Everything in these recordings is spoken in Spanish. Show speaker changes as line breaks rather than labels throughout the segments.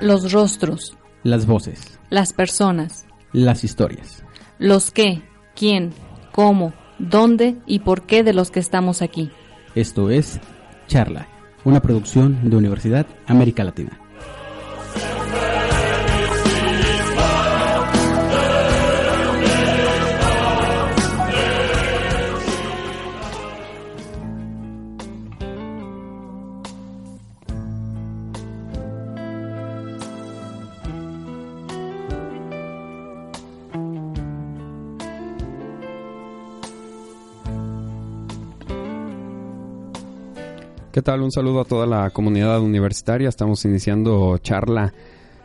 Los rostros,
Las voces,
las personas,
las historias.
los qué, quién, cómo, dónde y por qué de los que estamos aquí.
Esto es Charla, una producción de Universidad América Latina.
¿Qué tal? Un saludo a toda la comunidad universitaria. Estamos iniciando charla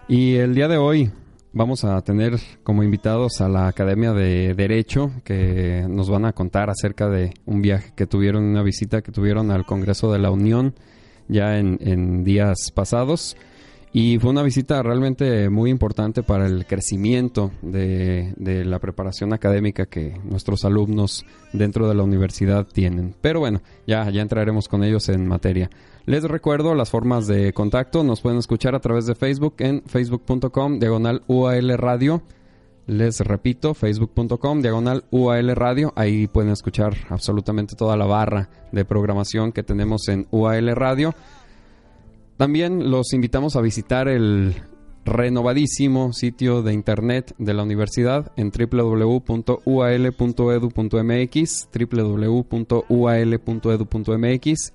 y el día de hoy vamos a tener como invitados a la Academia de Derecho que nos van a contar acerca de un viaje que tuvieron, una visita que tuvieron al Congreso de la Unión ya en, en días pasados. Y fue una visita realmente muy importante para el crecimiento de, de, la preparación académica que nuestros alumnos dentro de la universidad tienen. Pero bueno, ya, ya entraremos con ellos en materia. Les recuerdo las formas de contacto. Nos pueden escuchar a través de Facebook en facebook.com diagonal UAL Radio. Les repito, facebook.com diagonal UAL Radio. Ahí pueden escuchar absolutamente toda la barra de programación que tenemos en UAL Radio. También los invitamos a visitar el renovadísimo sitio de internet de la universidad en www.ual.edu.mx, www.ual.edu.mx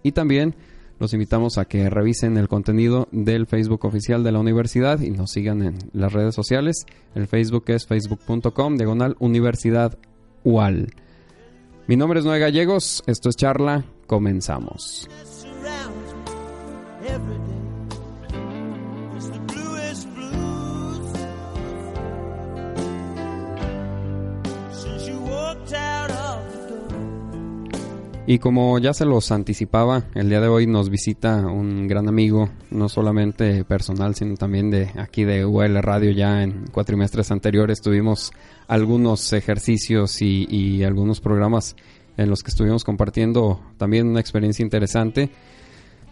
y también los invitamos a que revisen el contenido del Facebook oficial de la universidad y nos sigan en las redes sociales. El Facebook es facebook.com diagonal universidad UAL. Mi nombre es Noé Gallegos, esto es charla, comenzamos. Y como ya se los anticipaba, el día de hoy nos visita un gran amigo, no solamente personal, sino también de aquí de UL Radio. Ya en cuatrimestres anteriores tuvimos algunos ejercicios y, y algunos programas en los que estuvimos compartiendo también una experiencia interesante.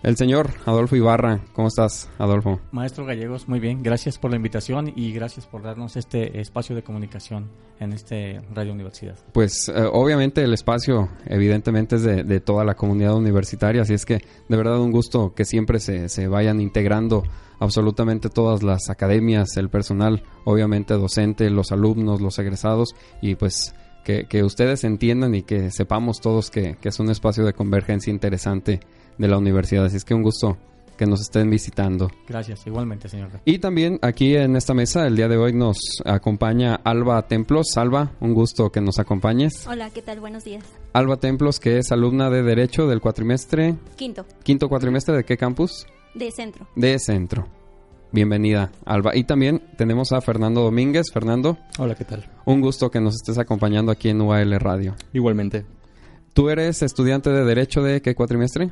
El señor Adolfo Ibarra, ¿cómo estás, Adolfo?
Maestro Gallegos, muy bien, gracias por la invitación y gracias por darnos este espacio de comunicación en este Radio Universidad.
Pues eh, obviamente el espacio evidentemente es de, de, toda la comunidad universitaria, así es que de verdad un gusto que siempre se, se vayan integrando absolutamente todas las academias, el personal, obviamente docente, los alumnos, los egresados y pues que, que ustedes entiendan y que sepamos todos que, que es un espacio de convergencia interesante de la universidad. Así es que un gusto que nos estén visitando.
Gracias, igualmente, señor.
Y también aquí en esta mesa, el día de hoy nos acompaña Alba Templos. Alba, un gusto que nos acompañes.
Hola, ¿qué tal? Buenos días.
Alba Templos, que es alumna de Derecho del cuatrimestre.
Quinto.
Quinto cuatrimestre, ¿de qué campus?
De Centro.
De Centro. Bienvenida, Alba. Y también tenemos a Fernando Domínguez. Fernando.
Hola, ¿qué tal?
Un gusto que nos estés acompañando aquí en UAL Radio.
Igualmente.
¿Tú eres estudiante de Derecho de qué cuatrimestre?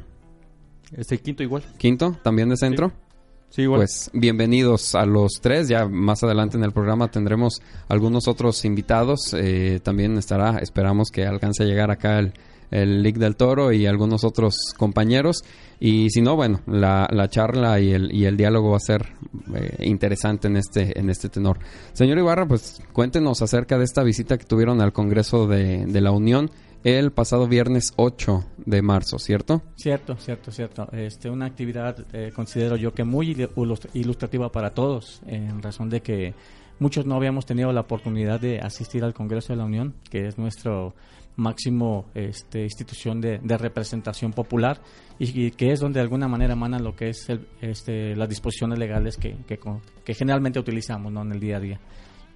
Este quinto igual.
¿Quinto? ¿También de centro?
Sí, sí igual.
Pues bienvenidos a los tres. Ya más adelante en el programa tendremos algunos otros invitados. Eh, también estará, esperamos que alcance a llegar acá el, el Lick del Toro y algunos otros compañeros. Y si no, bueno, la, la charla y el, y el diálogo va a ser eh, interesante en este, en este tenor. Señor Ibarra, pues cuéntenos acerca de esta visita que tuvieron al Congreso de, de la Unión el pasado viernes 8 de marzo, ¿cierto?
Cierto, cierto, cierto. Este, una actividad, eh, considero yo que muy ilustrativa para todos, en razón de que muchos no habíamos tenido la oportunidad de asistir al Congreso de la Unión, que es nuestro máximo este, institución de, representación popular y, que es donde de alguna manera emana lo que es el, este, las disposiciones legales que, que, que generalmente utilizamos ¿no? en el día a día.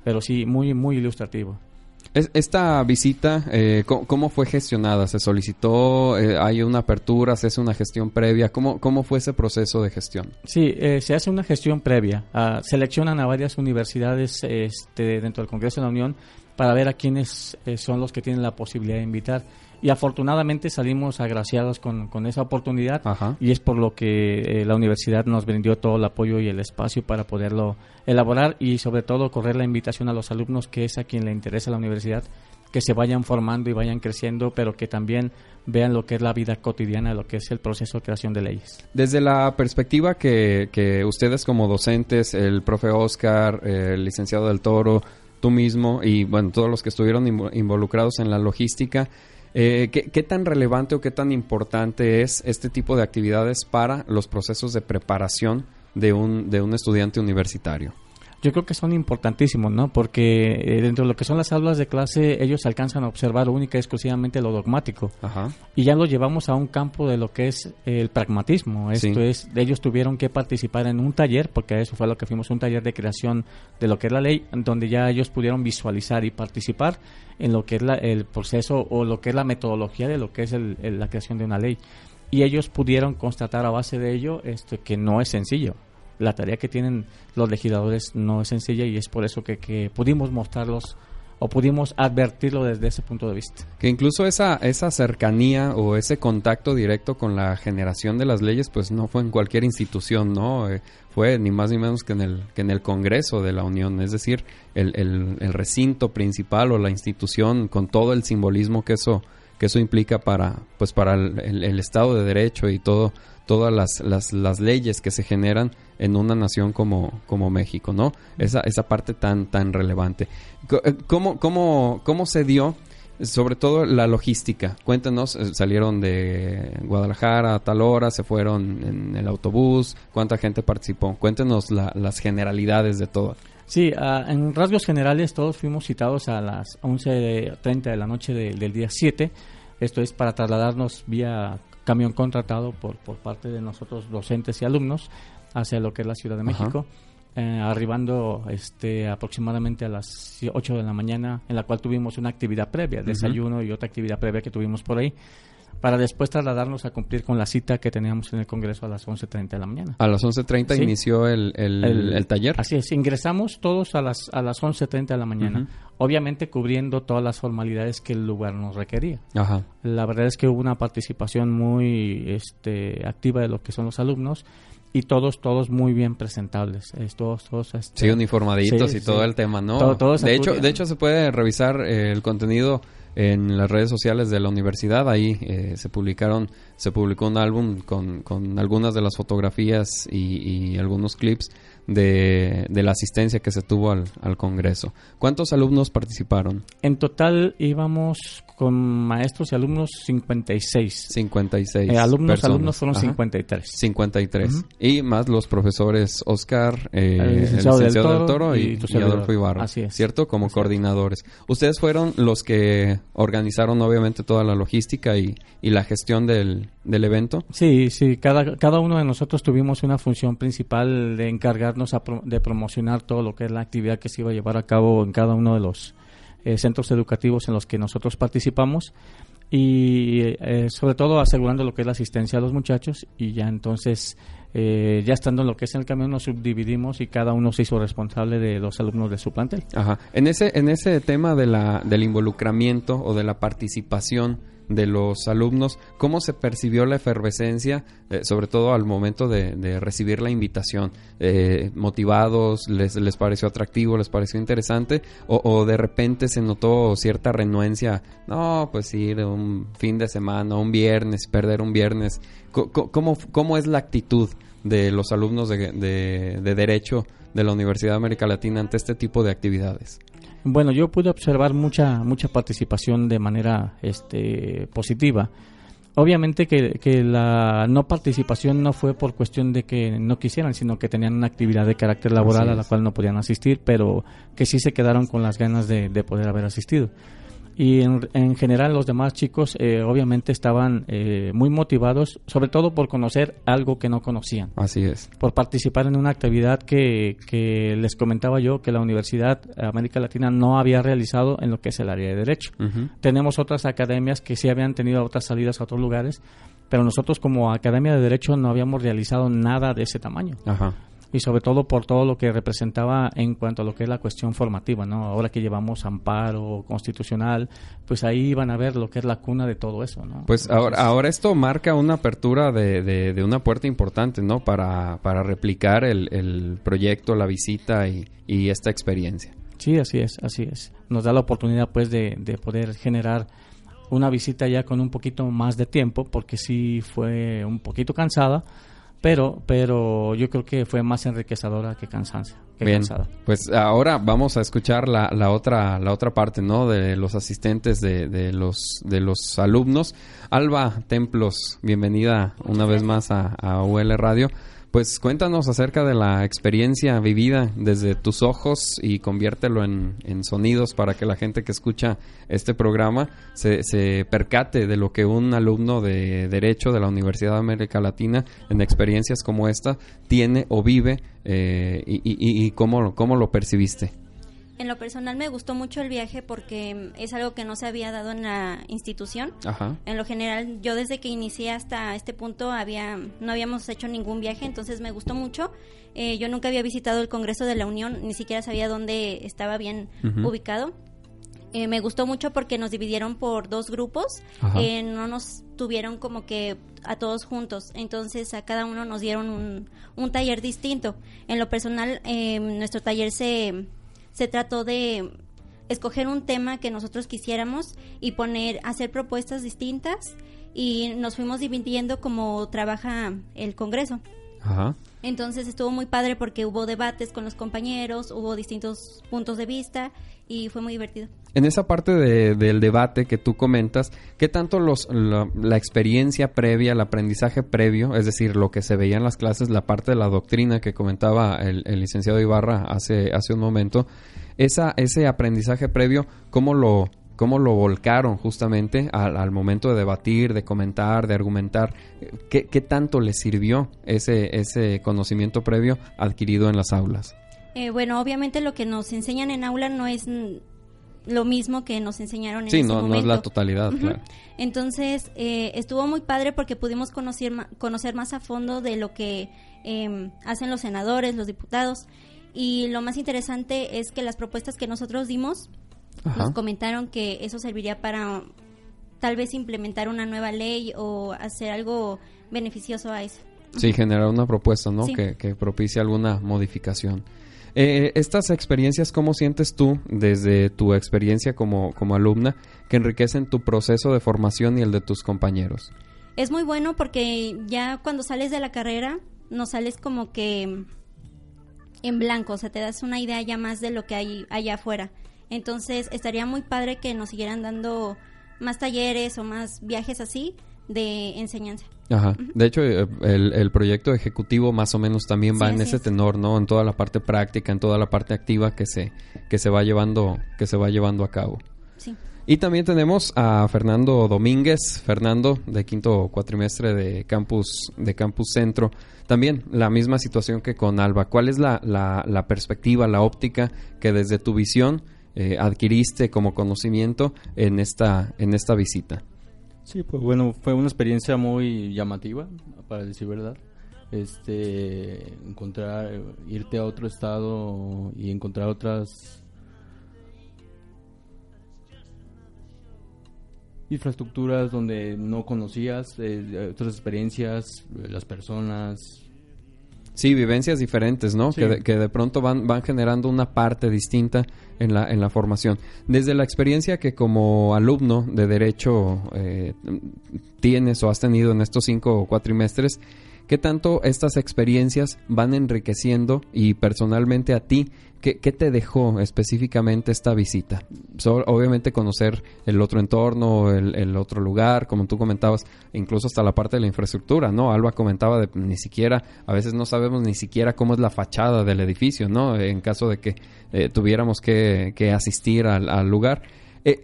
Pero sí, muy, muy ilustrativo.
Es- Esta visita, eh, ¿cómo, fue gestionada? ¿Se solicitó? Eh, ¿Hay una apertura? ¿Se hace una gestión previa? ¿Cómo, cómo fue ese proceso de gestión?
Sí, eh, se hace una gestión previa. Ah, seleccionan a varias universidades este, dentro del Congreso de la Unión para ver a quiénes eh, son los que tienen la posibilidad de invitar. Y afortunadamente salimos agraciados con, con esa oportunidad
Ajá.
y es por lo que eh, la universidad nos brindó todo el apoyo y el espacio para poderlo elaborar y sobre todo correr la invitación a los alumnos que es a quien le interesa la universidad que se vayan formando y vayan creciendo pero que también vean lo que es la vida cotidiana lo que es el proceso de creación de leyes
Desde la perspectiva que, que ustedes como docentes, el profe Oscar, el licenciado del Toro, tú mismo y bueno, todos los que estuvieron invo- involucrados en la logística, eh, ¿qué, qué tan relevante o qué tan importante es este tipo de actividades para los procesos de preparación de un, de un estudiante universitario?
Yo creo que son importantísimos, ¿no? Porque eh, dentro de lo que son las aulas de clase, ellos alcanzan a observar única y exclusivamente lo dogmático.
Ajá.
Y ya lo llevamos a un campo de lo que es el pragmatismo. Esto
Sí.
es, ellos tuvieron que participar en un taller, porque eso fue lo que fuimos, un taller de creación de lo que es la ley, donde ya ellos pudieron visualizar y participar en lo que es la- el proceso o lo que es la metodología de lo que es el- el- la creación de una ley. Y ellos pudieron constatar a base de ello este, que no es sencillo. La tarea que tienen los legisladores no es sencilla y es por eso que, pudimos mostrarlos o pudimos advertirlo desde ese punto de vista.
Que incluso esa, esa cercanía o ese contacto directo con la generación de las leyes, pues no fue en cualquier institución, ¿no? Eh, fue ni más ni menos que en el, que en el Congreso de la Unión, es decir, el, el- recinto principal o la institución con todo el simbolismo que eso, que eso implica para, pues para el Estado de Derecho y todo, todas las, las, las leyes que se generan en una nación como, como México, ¿no? Esa, esa parte tan, tan relevante. Eh, ¿Cómo, cómo, cómo se dio sobre todo la logística. Cuéntenos, eh, salieron de Guadalajara a tal hora, se fueron en el autobús, cuánta gente participó. Cuéntenos la- las generalidades de todo.
Sí, ah, en rasgos generales todos fuimos citados a las 11.30 de la noche de- del día 7. Esto es para trasladarnos vía camión contratado por, por parte de nosotros docentes y alumnos hacia lo que es la Ciudad de
Ajá.
México. eh, arribando este, aproximadamente a las 8 de la mañana, en la cual tuvimos una actividad previa, desayuno y otra actividad previa que tuvimos por ahí, para después trasladarnos a cumplir con la cita que teníamos en el Congreso a las 11.30 de la mañana.
A las 11.30
Sí.
inició el, el-
El-
el taller.
Así es, ingresamos todos a las, a las 11.30 de la mañana,
Ujú.
obviamente cubriendo todas las formalidades que el lugar nos requería.
Ajá.
La verdad es que hubo una participación muy este, activa de lo que son los alumnos y todos, todos muy bien presentables. Es, todos, todos, este,
Sí, uniformaditos
Sí,
y
sí.
todo el tema, ¿no?
Todo- todos
de hecho, de hecho se puede revisar eh, el contenido en las redes sociales de la universidad. Ahí eh, se publicaron, se publicó un álbum con, con algunas de las fotografías y, y algunos clips de, de la asistencia que se tuvo al, al congreso. ¿Cuántos alumnos participaron?
En total íbamos con maestros y alumnos 56.
56.
Eh, alumnos,
personas.
alumnos fueron
Ajá.
53.
53.
Ujú.
Y más los profesores Oscar, eh,
El
el
licenciado del
del
Toro
y,
y.
Adolfo Ibarra.
Así es.
¿Cierto? Como
Así es.
coordinadores. Ustedes fueron los que organizaron obviamente toda la logística y, y la gestión del, del evento.
Sí, sí, cada, cada uno de nosotros tuvimos una función principal de encargarnos a pro- de promocionar todo lo que es la actividad que se iba a llevar a cabo en cada uno de los eh, centros educativos en los que nosotros participamos y eh, sobre todo asegurando lo que es la asistencia a los muchachos y ya entonces eh, ya estando en lo que es el camión nos subdividimos y cada uno se hizo responsable de los alumnos de su plantel.
Ajá. En ese, en ese tema de la, del involucramiento o de la participación de los alumnos, ¿cómo se percibió la efervescencia, eh, sobre todo al momento de, recibir la invitación? Eh, ¿Motivados? Les, ¿Les pareció atractivo? ¿Les pareció interesante? O, de repente se notó cierta renuencia? No, pues ir un fin de semana, un viernes, perder un viernes. ¿Cómo, cómo es la actitud de los alumnos de, de- de Derecho de la Universidad de América Latina ante este tipo de actividades?
Bueno, yo pude observar mucha mucha participación de manera este, positiva. Obviamente que, que la no participación no fue por cuestión de que no quisieran, sino que tenían una actividad de carácter laboral a la cual no podían asistir, pero que sí se quedaron con las ganas de, de poder haber asistido. Y en, en general los demás chicos eh, obviamente estaban eh, muy motivados, sobre todo por conocer algo que no conocían,
Así es.
por participar en una actividad que, que les comentaba yo que la Universidad América Latina no había realizado en lo que es el área de Derecho. Tenemos otras academias que sí habían tenido otras salidas a otros lugares, pero nosotros como Academia de Derecho no habíamos realizado nada de ese tamaño.
Ajá.
Y sobre todo por todo lo que representaba en cuanto a lo que es la cuestión formativa, ¿no? Ahora que llevamos amparo constitucional, pues ahí van a ver lo que es la cuna de todo eso, ¿no?
Pues ahora, ahora esto marca una apertura de, de- de una puerta importante, ¿no? Para, para replicar el, el proyecto, la visita y, y esta experiencia.
Sí, así es, así es. Nos da la oportunidad, pues, de, de poder generar una visita ya con un poquito más de tiempo, porque sí fue un poquito cansada, pero, pero yo creo que fue más enriquecedora que cansancio, que
Bien,
cansada.
pues ahora vamos a escuchar la, la otra la otra parte, ¿no? De los asistentes, de, de los de los alumnos. Alba Templos, bienvenida una vez más a, a UL Radio. Pues cuéntanos acerca de la experiencia vivida desde tus ojos y conviértelo en, en sonidos para que la gente que escucha este programa se, se percate de lo que un alumno de Derecho de la Universidad de América Latina en experiencias como esta tiene o vive eh, y, y- y cómo, cómo lo percibiste.
En lo personal me gustó mucho el viaje porque es algo que no se había dado en la institución.
Ajá.
En lo general, yo desde que inicié hasta este punto había no habíamos hecho ningún viaje, entonces me gustó mucho. Eh, yo nunca había visitado el Congreso de la Unión, ni siquiera sabía dónde estaba bien ubicado. Eh, me gustó mucho porque nos dividieron por dos grupos, eh, no nos tuvieron como que a todos juntos, entonces a cada uno nos dieron un, un taller distinto. En lo personal, eh, nuestro taller se, se trató de escoger un tema que nosotros quisiéramos y poner, hacer propuestas distintas y nos fuimos dividiendo como trabaja el Congreso.
Ajá.
Entonces estuvo muy padre porque hubo debates con los compañeros, hubo distintos puntos de vista y fue muy divertido.
En esa parte de- del debate que tú comentas, ¿qué tanto los, la, la experiencia previa, el aprendizaje previo, es decir, lo que se veía en las clases, la parte de la doctrina que comentaba el, licenciado Ibarra hace, hace un momento, ese aprendizaje previo, ¿cómo lo, cómo lo volcaron justamente al, al momento de debatir, de comentar, de argumentar? ¿Qué, qué tanto les sirvió ese, ese conocimiento previo adquirido en las aulas?
Eh, bueno, obviamente lo que nos enseñan en aula no es lo mismo que nos enseñaron en
Sí,
ese
no, no es la totalidad, claro.
Entonces, eh, estuvo muy padre porque pudimos conocer, conocer más a fondo de lo que eh, hacen los senadores, los diputados. Y lo más interesante es que las propuestas que nosotros dimos,
Ajá.
nos comentaron que eso serviría para tal vez implementar una nueva ley o hacer algo beneficioso a eso.
Sí, generar una propuesta, ¿no?
Sí.
Que, que propicie alguna modificación. Eh, estas experiencias, ¿cómo sientes tú desde tu experiencia como, como alumna que enriquecen tu proceso de formación y el de tus compañeros?
Es muy bueno porque ya cuando sales de la carrera, no sales como que en blanco, o sea, te das una idea ya más de lo que hay allá afuera. Entonces, estaría muy padre que nos siguieran dando más talleres o más viajes así de enseñanza.
Ajá. De hecho, eh, el, el proyecto ejecutivo más o menos también va
Sí,
en ese
es.
tenor, ¿no? En toda la parte práctica, en toda la parte activa que se, que se va llevando, que se va llevando a cabo.
Sí.
Y también tenemos a Fernando Domínguez, Fernando de quinto cuatrimestre de Campus, de Campus Centro. También la misma situación que con Alba. ¿Cuál es la, la, la perspectiva, la óptica que desde tu visión eh, adquiriste como conocimiento en esta, en esta visita?
Sí, pues bueno, fue una experiencia muy llamativa, para decir verdad. Este, encontrar, irte a otro estado y encontrar otras infraestructuras donde no conocías, eh, otras experiencias, las personas.
Sí, vivencias diferentes, ¿no?
Sí.
Que, de, que de pronto van, van generando una parte distinta en la, en la formación. Desde la experiencia que como alumno de Derecho eh, tienes o has tenido en estos cinco cuatrimestres, ¿qué tanto estas experiencias van enriqueciendo y personalmente a ti, qué, te dejó específicamente esta visita? Obviamente conocer el otro entorno, el, otro lugar, como tú comentabas, incluso hasta la parte de la infraestructura, ¿no? Alba comentaba de ni siquiera, a veces no sabemos ni siquiera cómo es la fachada del edificio, ¿no? En caso de que eh, tuviéramos que, que asistir al, al lugar. E-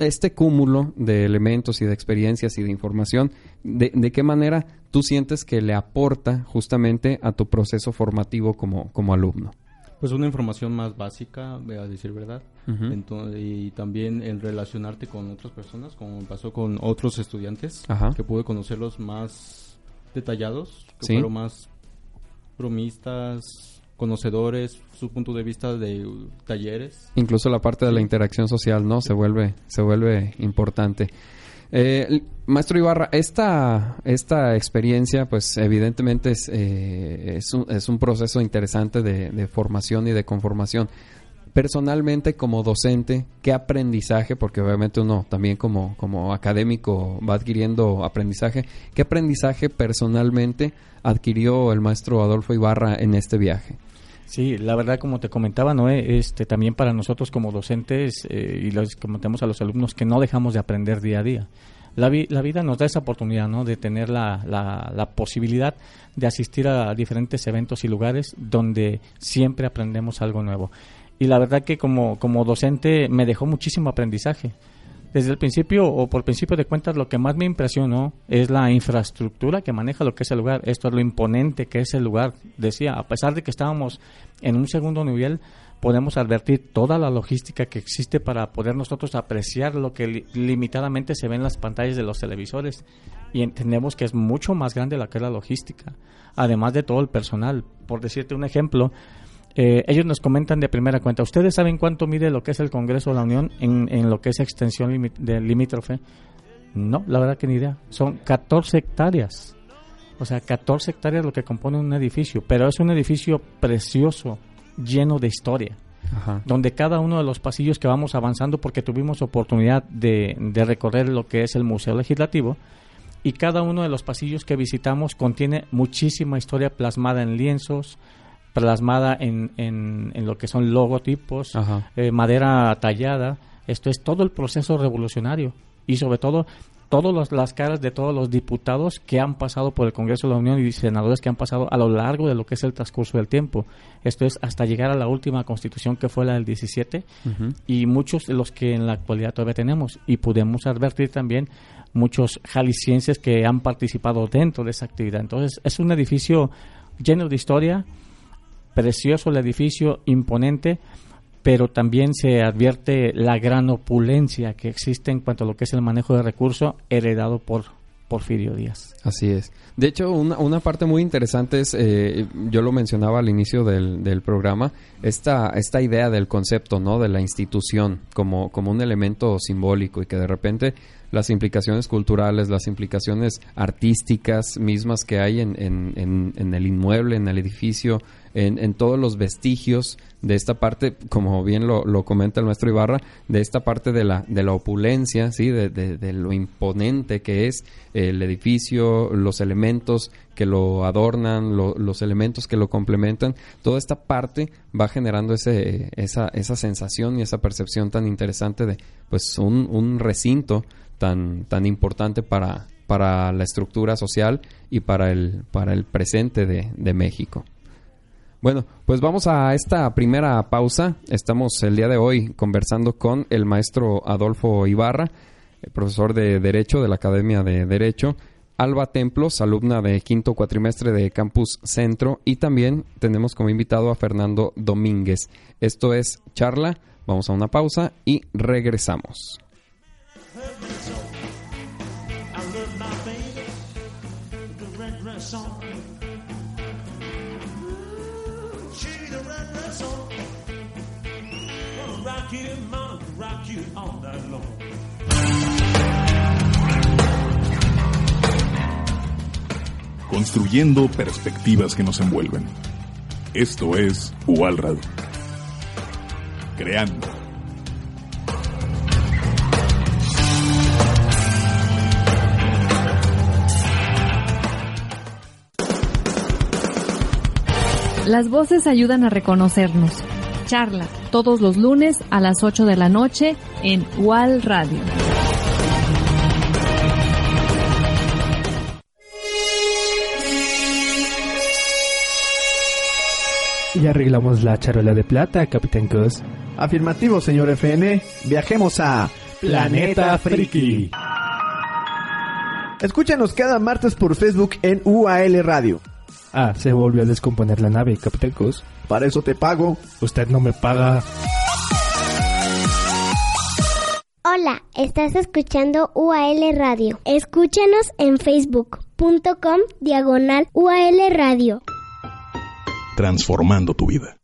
este cúmulo de elementos y de experiencias y de información, de, qué manera tú sientes que le aporta justamente a tu proceso formativo como alumno?
Pues una información más básica, a decir verdad. Y también el relacionarte con otras personas, como pasó con otros estudiantes,
Ajá.
que pude conocerlos más detallados, que
Sí.
fueron más bromistas, conocedores, su punto de vista de talleres.
Incluso la parte de la interacción social, ¿no? Se vuelve, se vuelve importante. Eh, maestro Ibarra, esta, esta experiencia, pues evidentemente es, eh, es un proceso interesante de, de formación y de conformación. Personalmente, como docente, ¿qué aprendizaje? Porque obviamente uno también como, como académico va adquiriendo aprendizaje. ¿Qué aprendizaje personalmente adquirió el maestro Adolfo Ibarra en este viaje?
Sí, la verdad, como te comentaba, Noé, este, también para nosotros como docentes eh, y les comentamos a los alumnos que no dejamos de aprender día a día. La, vi- la vida nos da esa oportunidad, ¿no? De tener la, la, la posibilidad de asistir a diferentes eventos y lugares donde siempre aprendemos algo nuevo. Y la verdad que como, como docente me dejó muchísimo aprendizaje. Desde el principio o por principio de cuentas lo que más me impresionó es la infraestructura que maneja lo que es el lugar. Esto es lo imponente que es el lugar. Decía, a pesar de que estábamos en un segundo nivel, podemos advertir toda la logística que existe para poder nosotros apreciar lo que li- limitadamente se ve en las pantallas de los televisores. Y entendemos que es mucho más grande la que es la logística. Además de todo el personal. Por decirte un ejemplo, eh, ellos nos comentan de primera cuenta, ¿ustedes saben cuánto mide lo que es el Congreso de la Unión en, en lo que es extensión limi- de limítrofe? No, la verdad que ni idea. Son 14 hectáreas. O sea, 14 hectáreas lo que compone un edificio, pero es un edificio precioso, lleno de historia,
Ajá.
donde cada uno de los pasillos que vamos avanzando, porque tuvimos oportunidad de, de recorrer lo que es el Museo Legislativo, y cada uno de los pasillos que visitamos contiene muchísima historia plasmada en lienzos, plasmada en, en, en lo que son logotipos, eh, madera tallada. Esto es todo el proceso revolucionario y sobre todo todas las caras de todos los diputados que han pasado por el Congreso de la Unión y senadores que han pasado a lo largo de lo que es el transcurso del tiempo. Esto es hasta llegar a la última constitución que fue la del 17
Ujú.
y muchos de los que en la actualidad todavía tenemos. Y podemos advertir también muchos jaliscienses que han participado dentro de esa actividad. Entonces, es un edificio lleno de historia, precioso el edificio, imponente, pero también se advierte la gran opulencia que existe en cuanto a lo que es el manejo de recursos heredado por Porfirio Díaz.
Así es. De hecho, una, una parte muy interesante es, eh, yo lo mencionaba al inicio del, del programa, esta, esta idea del concepto, ¿no? De la institución como, como un elemento simbólico y que de repente las implicaciones culturales, las implicaciones artísticas mismas que hay en, en, en, en el inmueble, en el edificio, en, en todos los vestigios de esta parte, como bien lo, lo comenta el maestro Ibarra, de esta parte de la, de la opulencia, ¿sí? De, lo imponente que es el edificio, los elementos que lo adornan, lo- los elementos que lo complementan, toda esta parte va generando ese, esa, esa sensación y esa percepción tan interesante de pues un, un recinto tan, tan importante para, para la estructura social y para el, para el presente de México. Bueno, pues vamos a esta primera pausa. Estamos el día de hoy conversando con el maestro Adolfo Ibarra, eh, profesor de Derecho de la Academia de Derecho, Alba Templos, alumna de quinto cuatrimestre de Campus Centro, y también tenemos como invitado a Fernando Domínguez. Esto es charla. Vamos a una pausa y regresamos.
Construyendo perspectivas que nos envuelven. Esto es UAL Creando.
Las voces ayudan a reconocernos. Charla todos los lunes a las 8 de la noche en UAL Radio.
Ya arreglamos la charola de plata, Capitán Cos.
Afirmativo, señor FN. Viajemos a
Planeta Friki.
Escúchanos cada martes por Facebook en UAL Radio.
Ah, se volvió a descomponer la nave, Capitán Cus.
Para eso te pago.
Usted no me paga.
Hola, estás escuchando UAL Radio. Escúchanos en facebook.com diagonal UAL Radio.
Transformando tu vida.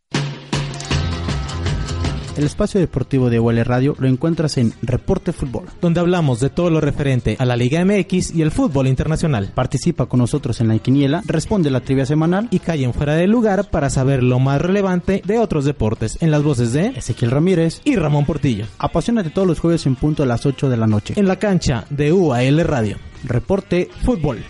El espacio deportivo de UL Radio lo encuentras en Reporte Fútbol.
Donde hablamos de todo lo referente a la Liga MX y el fútbol internacional.
Participa con nosotros en la quiniela, responde la trivia semanal
y cae en fuera de lugar para saber lo más relevante de otros deportes en las voces de
Ezequiel Ramírez
y Ramón Portillo.
Apasionate todos los jueves en punto a las 8 de la noche.
En la cancha de UAL Radio.
Reporte Fútbol.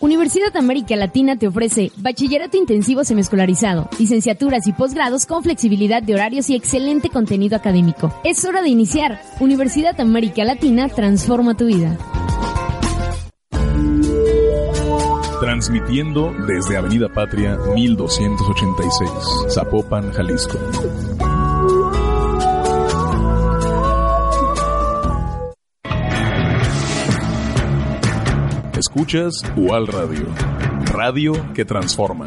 Universidad América Latina te ofrece bachillerato intensivo semiescolarizado, licenciaturas y posgrados con flexibilidad de horarios y excelente contenido académico. Es hora de iniciar. Universidad América Latina transforma tu vida.
Transmitiendo desde Avenida Patria 1286, Zapopan, Jalisco. Escuchas UAL Radio, radio que transforma.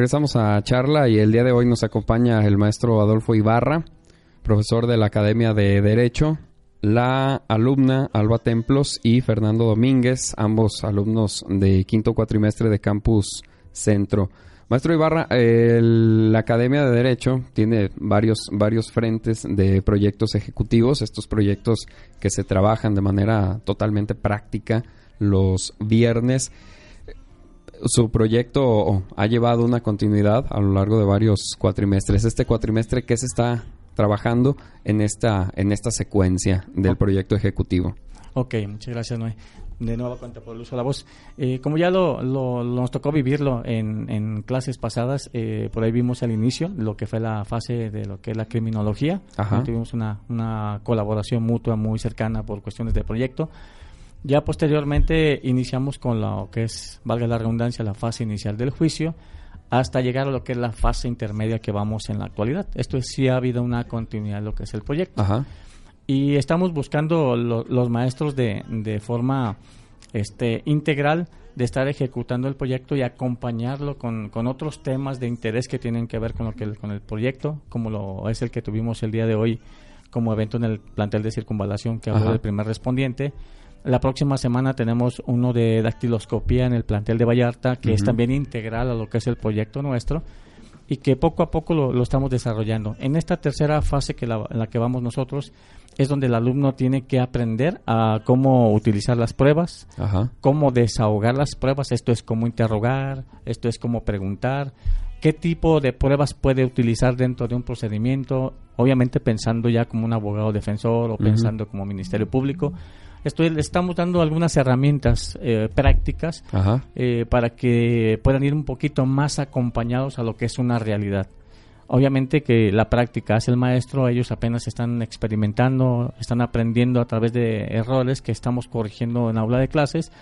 Regresamos a charla y el día de hoy nos acompaña el maestro Adolfo Ibarra, profesor de la Academia de Derecho, la alumna Alba Templos y Fernando Domínguez, ambos alumnos de quinto cuatrimestre de Campus Centro. Maestro Ibarra, el- la Academia de Derecho tiene varios, varios frentes de proyectos ejecutivos, estos proyectos que se trabajan de manera totalmente práctica los viernes su proyecto ha llevado una continuidad a lo largo de varios cuatrimestres. Este cuatrimestre, ¿qué se está trabajando en esta, en esta secuencia del proyecto ejecutivo?
Ok, muchas gracias, Noé. De nueva cuenta por el uso de la voz. Eh, como ya lo, lo- nos tocó vivirlo en, en clases pasadas, eh, por ahí vimos al inicio lo que fue la fase de lo que es la criminología. Tuvimos una, una colaboración mutua muy cercana por cuestiones de proyecto. Ya posteriormente iniciamos con lo que es, valga la redundancia, la fase inicial del juicio, hasta llegar a lo que es la fase intermedia que vamos en la actualidad. Esto es, sí ha habido una continuidad en lo que es el proyecto.
Ajá.
Y estamos buscando lo- los maestros de, de forma este, integral de estar ejecutando el proyecto y acompañarlo con, con otros temas de interés que tienen que ver con, lo que, con el proyecto, como lo es el que tuvimos el día de hoy como evento en el plantel de circunvalación que habló del primer respondiente. La próxima semana tenemos uno de dactiloscopía en el plantel de Vallarta, que es también integral a lo que es el proyecto nuestro y que poco a poco lo, lo estamos desarrollando. En esta tercera fase que la, en la que vamos nosotros es donde el alumno tiene que aprender a cómo utilizar las pruebas,
Ajá.
cómo desahogar las pruebas, esto es cómo interrogar, esto es cómo preguntar, qué tipo de pruebas puede utilizar dentro de un procedimiento, obviamente pensando ya como un abogado defensor o pensando como Ministerio Público. Estoy, le estamos dando algunas herramientas eh, prácticas eh, para que puedan ir un poquito más acompañados a lo que es una realidad. Obviamente que la práctica hace el maestro, ellos apenas están experimentando, están aprendiendo a través de errores que estamos corrigiendo en aula de clases,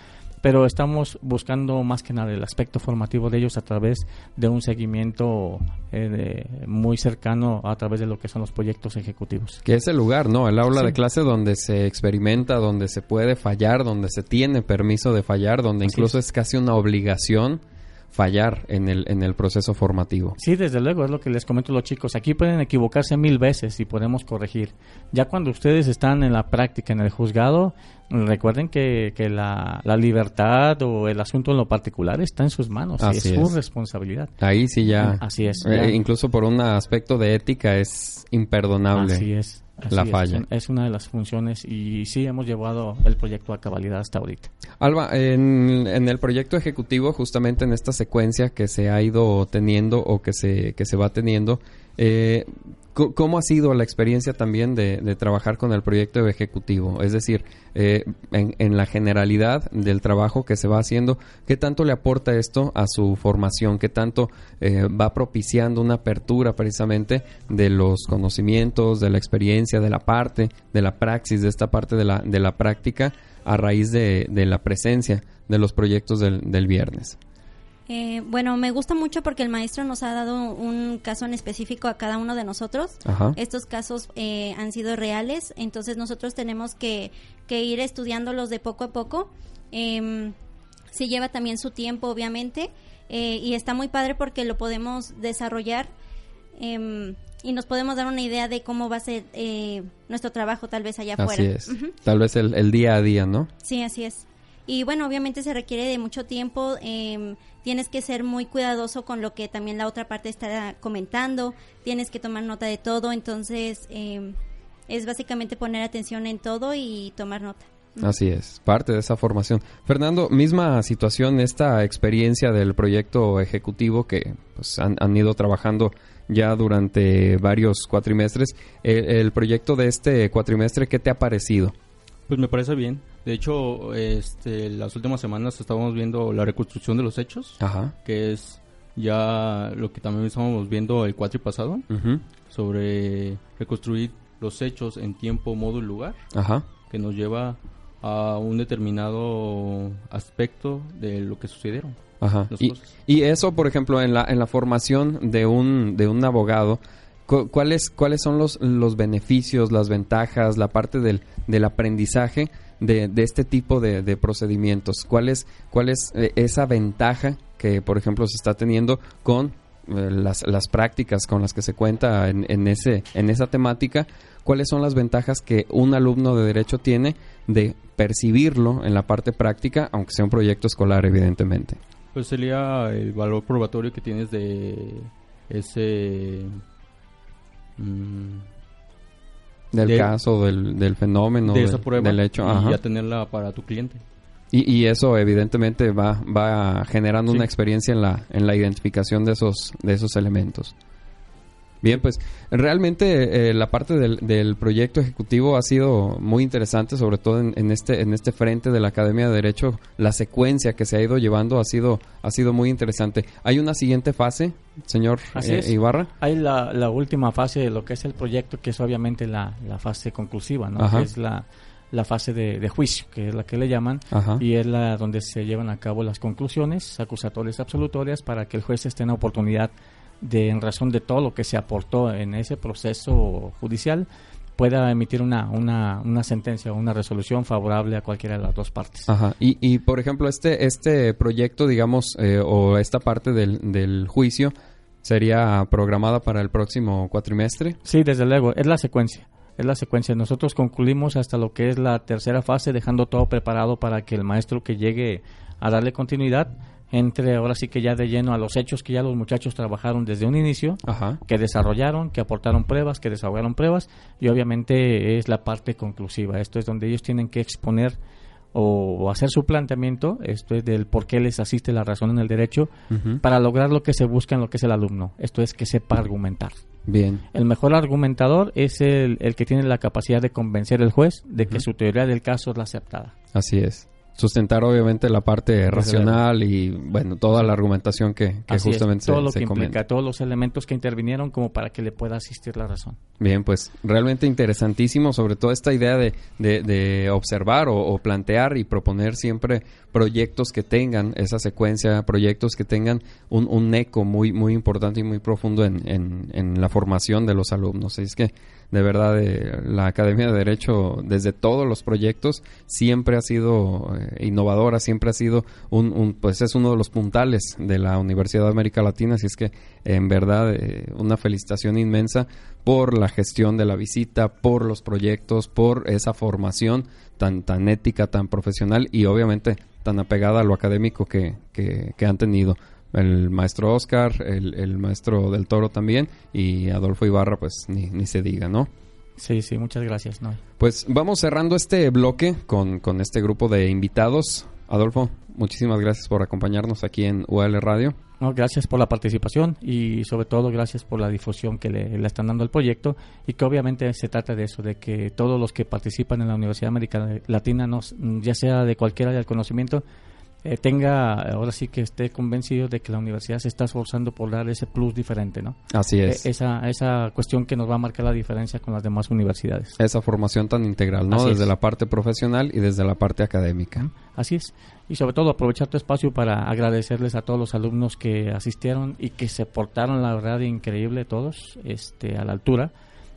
pero estamos buscando más que nada el aspecto formativo de ellos a través de un seguimiento eh, de- muy cercano a través de lo que son los proyectos ejecutivos.
Que es el lugar, ¿no? El aula
Sí.
de clase donde se experimenta, donde se puede fallar, donde se tiene permiso de fallar, donde
Así
incluso
es.
es. casi una obligación fallar en el, en el proceso formativo.
Sí, desde luego, es lo que les comento a los chicos. Aquí pueden equivocarse mil veces y podemos corregir. Ya cuando ustedes están en la práctica, en el juzgado, recuerden que, que la, la libertad o el asunto en lo particular está en sus manos y
Así
es su
es.
responsabilidad.
Ahí sí ya.
Así es,
eh,
ya.
incluso por un aspecto de ética es imperdonable.
Así es. así
la
es.
falla.
Es una de las funciones y sí hemos llevado el proyecto a cabalidad hasta ahorita.
Alba, en, el proyecto ejecutivo, justamente en esta secuencia que se ha ido teniendo o que se, que se va teniendo, Eh, ¿Cómo ha sido la experiencia también de, de trabajar con el proyecto ejecutivo? Es decir, eh, en, en la generalidad del trabajo que se va haciendo, ¿qué tanto le aporta esto a su formación? ¿Qué tanto eh, va propiciando una apertura precisamente de los conocimientos, de la experiencia, de la parte, de la praxis, de esta parte de la, de la práctica a raíz de, de la presencia de los proyectos del, del viernes?
Eh, bueno, me gusta mucho porque el maestro nos ha dado un caso en específico a cada uno de nosotros.
Ajá.
Estos casos eh, han sido reales, entonces nosotros tenemos que, que ir estudiándolos de poco a poco. Eh, sí lleva también su tiempo, obviamente, eh, y está muy padre porque lo podemos desarrollar eh, y nos podemos dar una idea de cómo va a ser eh, nuestro trabajo tal vez allá afuera.
Así es. Tal vez el, el día a día, ¿no?
Sí, así es. Y bueno, obviamente se requiere de mucho tiempo. eh, tienes que ser muy cuidadoso con lo que también la otra parte está comentando. Tienes que tomar nota de todo. Entonces, eh, es básicamente poner atención en todo y tomar nota.
Así es, parte de esa formación. Fernando, misma situación, esta experiencia del proyecto ejecutivo que pues, han, han ido trabajando ya durante varios cuatrimestres. El, el proyecto de este cuatrimestre, ¿qué te ha parecido?
Pues me parece bien. De hecho, este, las últimas semanas estábamos viendo la reconstrucción de los hechos,
Ajá.
que es ya lo que también estábamos viendo el cuatri pasado, sobre reconstruir los hechos en tiempo, modo y lugar,
Ajá.
que nos lleva a un determinado aspecto de lo que sucedieron.
Ajá. y eso, por ejemplo, en la, en la formación de un, de un abogado, cu- ¿cuáles, ¿cuáles son los, los beneficios, las ventajas, la parte del, del aprendizaje de, de este tipo de, de procedimientos? ¿Cuál es, cuál es eh, esa ventaja que, por ejemplo, se está teniendo con eh, las, las prácticas con las que se cuenta en, en, ese, en esa temática? ¿Cuáles son las ventajas que un alumno de derecho tiene de percibirlo en la parte práctica, aunque sea un proyecto escolar, evidentemente?
Pues sería el valor probatorio que tienes de ese... mm,
del
de-
caso, del, del fenómeno,
de
del-
esa prueba
del hecho.
y
ajá.
ya tenerla para tu cliente.
Y, y eso evidentemente va, va generando
Sí.
una experiencia en la, en la identificación de esos, de esos elementos. Bien, pues realmente eh, la parte del, del proyecto ejecutivo ha sido muy interesante, sobre todo en, en este en este frente de la Academia de Derecho. La secuencia que se ha ido llevando ha sido ha sido muy interesante. Hay una siguiente fase, señor eh. Ibarra.
Hay la, la última fase de lo que es el proyecto, que es obviamente la, la fase conclusiva, ¿no? Que es la, la fase de, de juicio, que es la que le llaman,
Ajá.
y es la donde se llevan a cabo las conclusiones acusatorias absolutorias para que el juez esté en la oportunidad de, en razón de todo lo que se aportó en ese proceso judicial, pueda emitir una, una, una sentencia o una resolución favorable a cualquiera de las dos partes.
Ajá. Y, y por ejemplo, este, este proyecto, digamos, eh, o esta parte del, del juicio, ¿sería programada para el próximo cuatrimestre?
Sí, desde luego, es la secuencia. Es la secuencia. Nosotros concluimos hasta lo que es la tercera fase, dejando todo preparado para que el maestro que llegue a darle continuidad entre ahora sí que ya de lleno a los hechos que ya los muchachos trabajaron desde un inicio,
Ajá.
que desarrollaron, que aportaron pruebas, que desahogaron pruebas y obviamente es la parte conclusiva. Esto es donde ellos tienen que exponer o, hacer su planteamiento, esto es del por qué les asiste la razón en el derecho, para lograr lo que se busca en lo que es el alumno. Esto es que sepa argumentar.
Bien.
El mejor argumentador es el, el que tiene la capacidad de convencer al juez de que su teoría del caso es la aceptada.
Así es. Sustentar obviamente la parte racional y, bueno, toda la argumentación que, que
Así es,
justamente
todo
se,
lo
se
que
comenta.
implica, todos los elementos que intervinieron como para que le pueda asistir la razón.
Bien, pues realmente interesantísimo, sobre todo esta idea de, de, de observar o, o plantear y proponer siempre proyectos que tengan esa secuencia, proyectos que tengan un, un eco muy, muy importante y muy profundo en, en, en la formación de los alumnos. Es que, de verdad, eh, la Academia de Derecho, desde todos los proyectos, siempre ha sido eh, innovadora, siempre ha sido un, un, pues es uno de los puntales de la Universidad de América Latina, así es que, en verdad, eh, una felicitación inmensa por la gestión de la visita, por los proyectos, por esa formación tan, tan ética, tan profesional y obviamente tan apegada a lo académico que, que, que han tenido. El maestro Oscar, el, el maestro del Toro también y Adolfo Ibarra, pues ni, ni se diga, ¿no?
Sí, sí, muchas gracias. No.
Pues vamos cerrando este bloque con, con este grupo de invitados. Adolfo, muchísimas gracias por acompañarnos aquí en UAL Radio.
No, gracias por la participación y sobre todo gracias por la difusión que le, le están dando al proyecto y que obviamente se trata de eso, de que todos los que participan en la Universidad Americana Latina, nos, ya sea de cualquier área del conocimiento, eh, tenga, ahora sí que esté convencido de que la universidad se está esforzando por dar ese plus diferente, ¿no?
Así es.
Eh, esa, esa cuestión que nos va a marcar la diferencia con las demás universidades.
Esa formación tan integral, ¿no?
Así
desde
es.
la parte profesional y desde la parte académica.
Así es. Y sobre todo aprovechar tu espacio para agradecerles a todos los alumnos que asistieron y que se portaron, la verdad, increíble todos, este, a la altura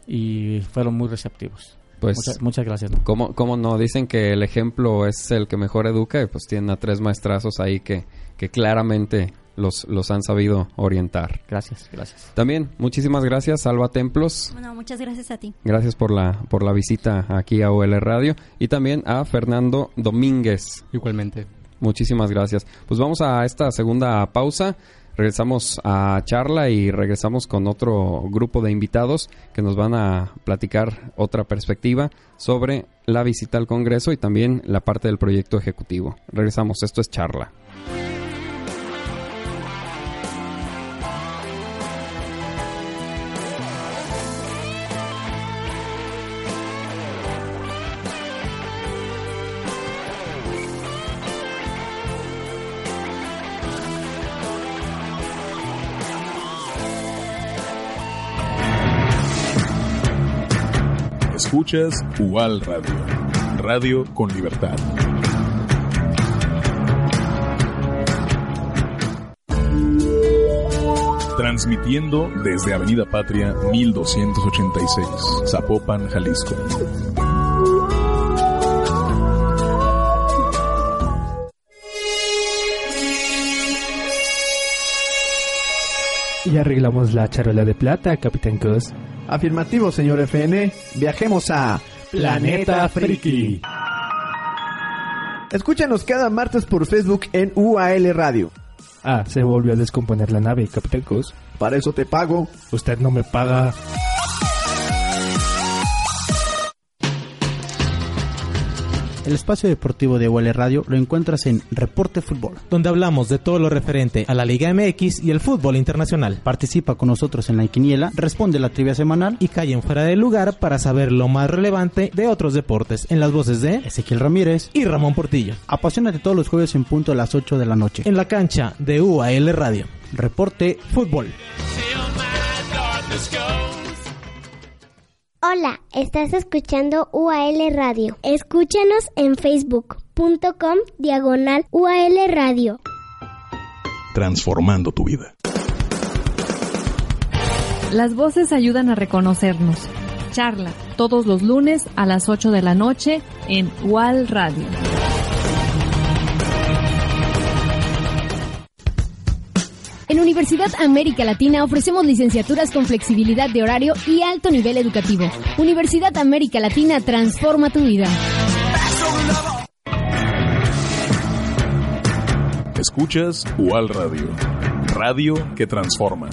y fueron muy receptivos.
Pues,
muchas, muchas gracias. ¿no?
¿cómo, ¿Cómo no? Dicen que el ejemplo es el que mejor educa y pues tienen a tres maestrazos ahí que, que claramente los, los han sabido orientar.
Gracias, gracias.
También, muchísimas gracias, Alba Templos.
Bueno, muchas gracias a ti.
Gracias por la, por la visita aquí a OL Radio. Y también a Fernando Domínguez.
Igualmente.
Muchísimas gracias. Pues vamos a esta segunda pausa. Regresamos a charla y regresamos con otro grupo de invitados que nos van a platicar otra perspectiva sobre la visita al Congreso y también la parte del proyecto ejecutivo. Regresamos, esto es charla.
Escuchas UAL Radio. Radio con libertad. Transmitiendo desde Avenida Patria 1286, Zapopan, Jalisco.
Y arreglamos la charola de plata, Capitán Cos.
Afirmativo, señor FN. Viajemos a
Planeta Friki.
Escúchanos cada martes por Facebook en UAL Radio.
Ah, se volvió a descomponer la nave, Capitán Cos.
Para eso te pago.
Usted no me paga.
El espacio deportivo de UL Radio lo encuentras en Reporte Fútbol.
Donde hablamos de todo lo referente a la Liga MX y el fútbol internacional.
Participa con nosotros en la quiniela, responde la trivia semanal
Y callen fuera de lugar para saber lo más relevante de otros deportes en las voces de
Ezequiel Ramírez
y Ramón Portillo.
Apasionate todos los jueves en punto a las 8 de la noche.
En la cancha de UAL Radio.
Reporte
Fútbol.
Hola, estás escuchando UAL Radio. Escúchanos en facebook.com diagonal UAL Radio.
Transformando tu vida.
Las voces ayudan a reconocernos. Charla todos los lunes a las 8 de la noche en UAL Radio.
En Universidad América Latina ofrecemos licenciaturas con flexibilidad de horario y alto nivel educativo. Universidad América Latina transforma tu vida.
Escuchas UAL Radio. Radio que transforma.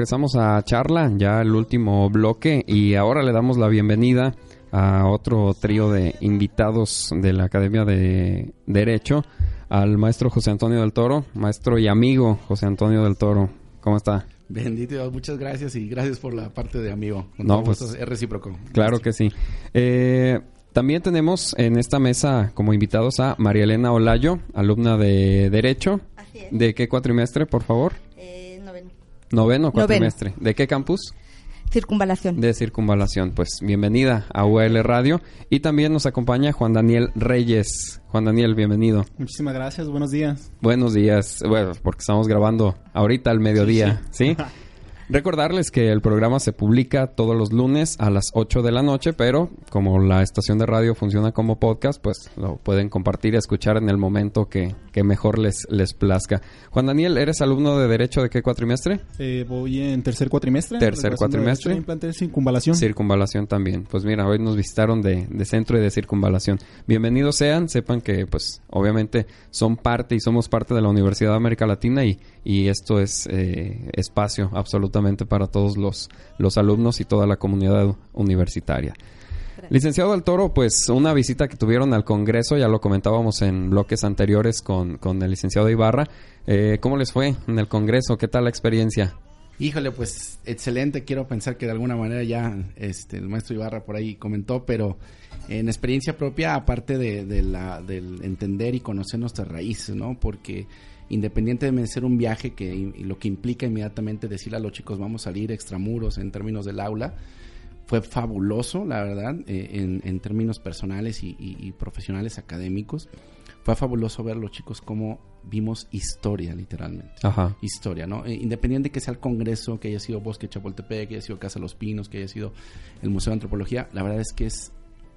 Regresamos a charla, ya el último bloque, y ahora le damos la bienvenida a otro trío de invitados de la Academia de Derecho, al maestro José Antonio del Toro, maestro y amigo José Antonio del Toro. ¿Cómo está?
Bendito Dios, muchas gracias y gracias por la parte de amigo. Con
No, pues,
es recíproco.
Claro que sí. Eh, también tenemos en esta mesa como invitados a María Elena Olayo, alumna de Derecho. ¿De qué cuatrimestre, por favor?
Noveno.
Noveno cuatrimestre. ¿De qué campus?
Circunvalación.
De Circunvalación. Pues bienvenida a UL Radio. Y también nos acompaña Juan Daniel Reyes. Juan Daniel, bienvenido.
Muchísimas gracias, buenos días.
Buenos días. Bueno, porque estamos grabando ahorita al mediodía, ¿sí? Recordarles que el programa se publica todos los lunes a las 8 de la noche, pero como la estación de radio funciona como podcast, pues lo pueden compartir y escuchar en el momento que, que mejor les, les plazca. Juan Daniel, ¿eres alumno de Derecho de qué cuatrimestre?
Eh, voy en tercer cuatrimestre.
Tercer cuatrimestre.
Implante de circunvalación.
Circunvalación también. Pues mira, hoy nos visitaron de, de centro y de circunvalación. Bienvenidos sean, sepan que pues obviamente son parte y somos parte de la Universidad de América Latina y, y esto es eh, espacio absolutamente para todos los, los alumnos y toda la comunidad universitaria. Licenciado del Toro, pues una visita que tuvieron al Congreso, ya lo comentábamos en bloques anteriores con, con el licenciado Ibarra. Eh, ¿Cómo les fue en el Congreso? ¿Qué tal la experiencia?
Híjole, pues excelente. Quiero pensar que de alguna manera ya este, el maestro Ibarra por ahí comentó, pero en experiencia propia, aparte de, de la, del entender y conocer nuestras raíces, ¿no? Porque independientemente de ser un viaje que y lo que implica inmediatamente decirle a los chicos vamos a salir extramuros en términos del aula, fue fabuloso, la verdad, eh, en, en, términos personales y, y, y, profesionales académicos. Fue fabuloso ver a los chicos cómo vimos historia, literalmente.
Ajá.
Historia, ¿no? Eh, independiente que sea el Congreso, que haya sido Bosque Chapultepec, que haya sido Casa Los Pinos, que haya sido el Museo de Antropología, la verdad es que es,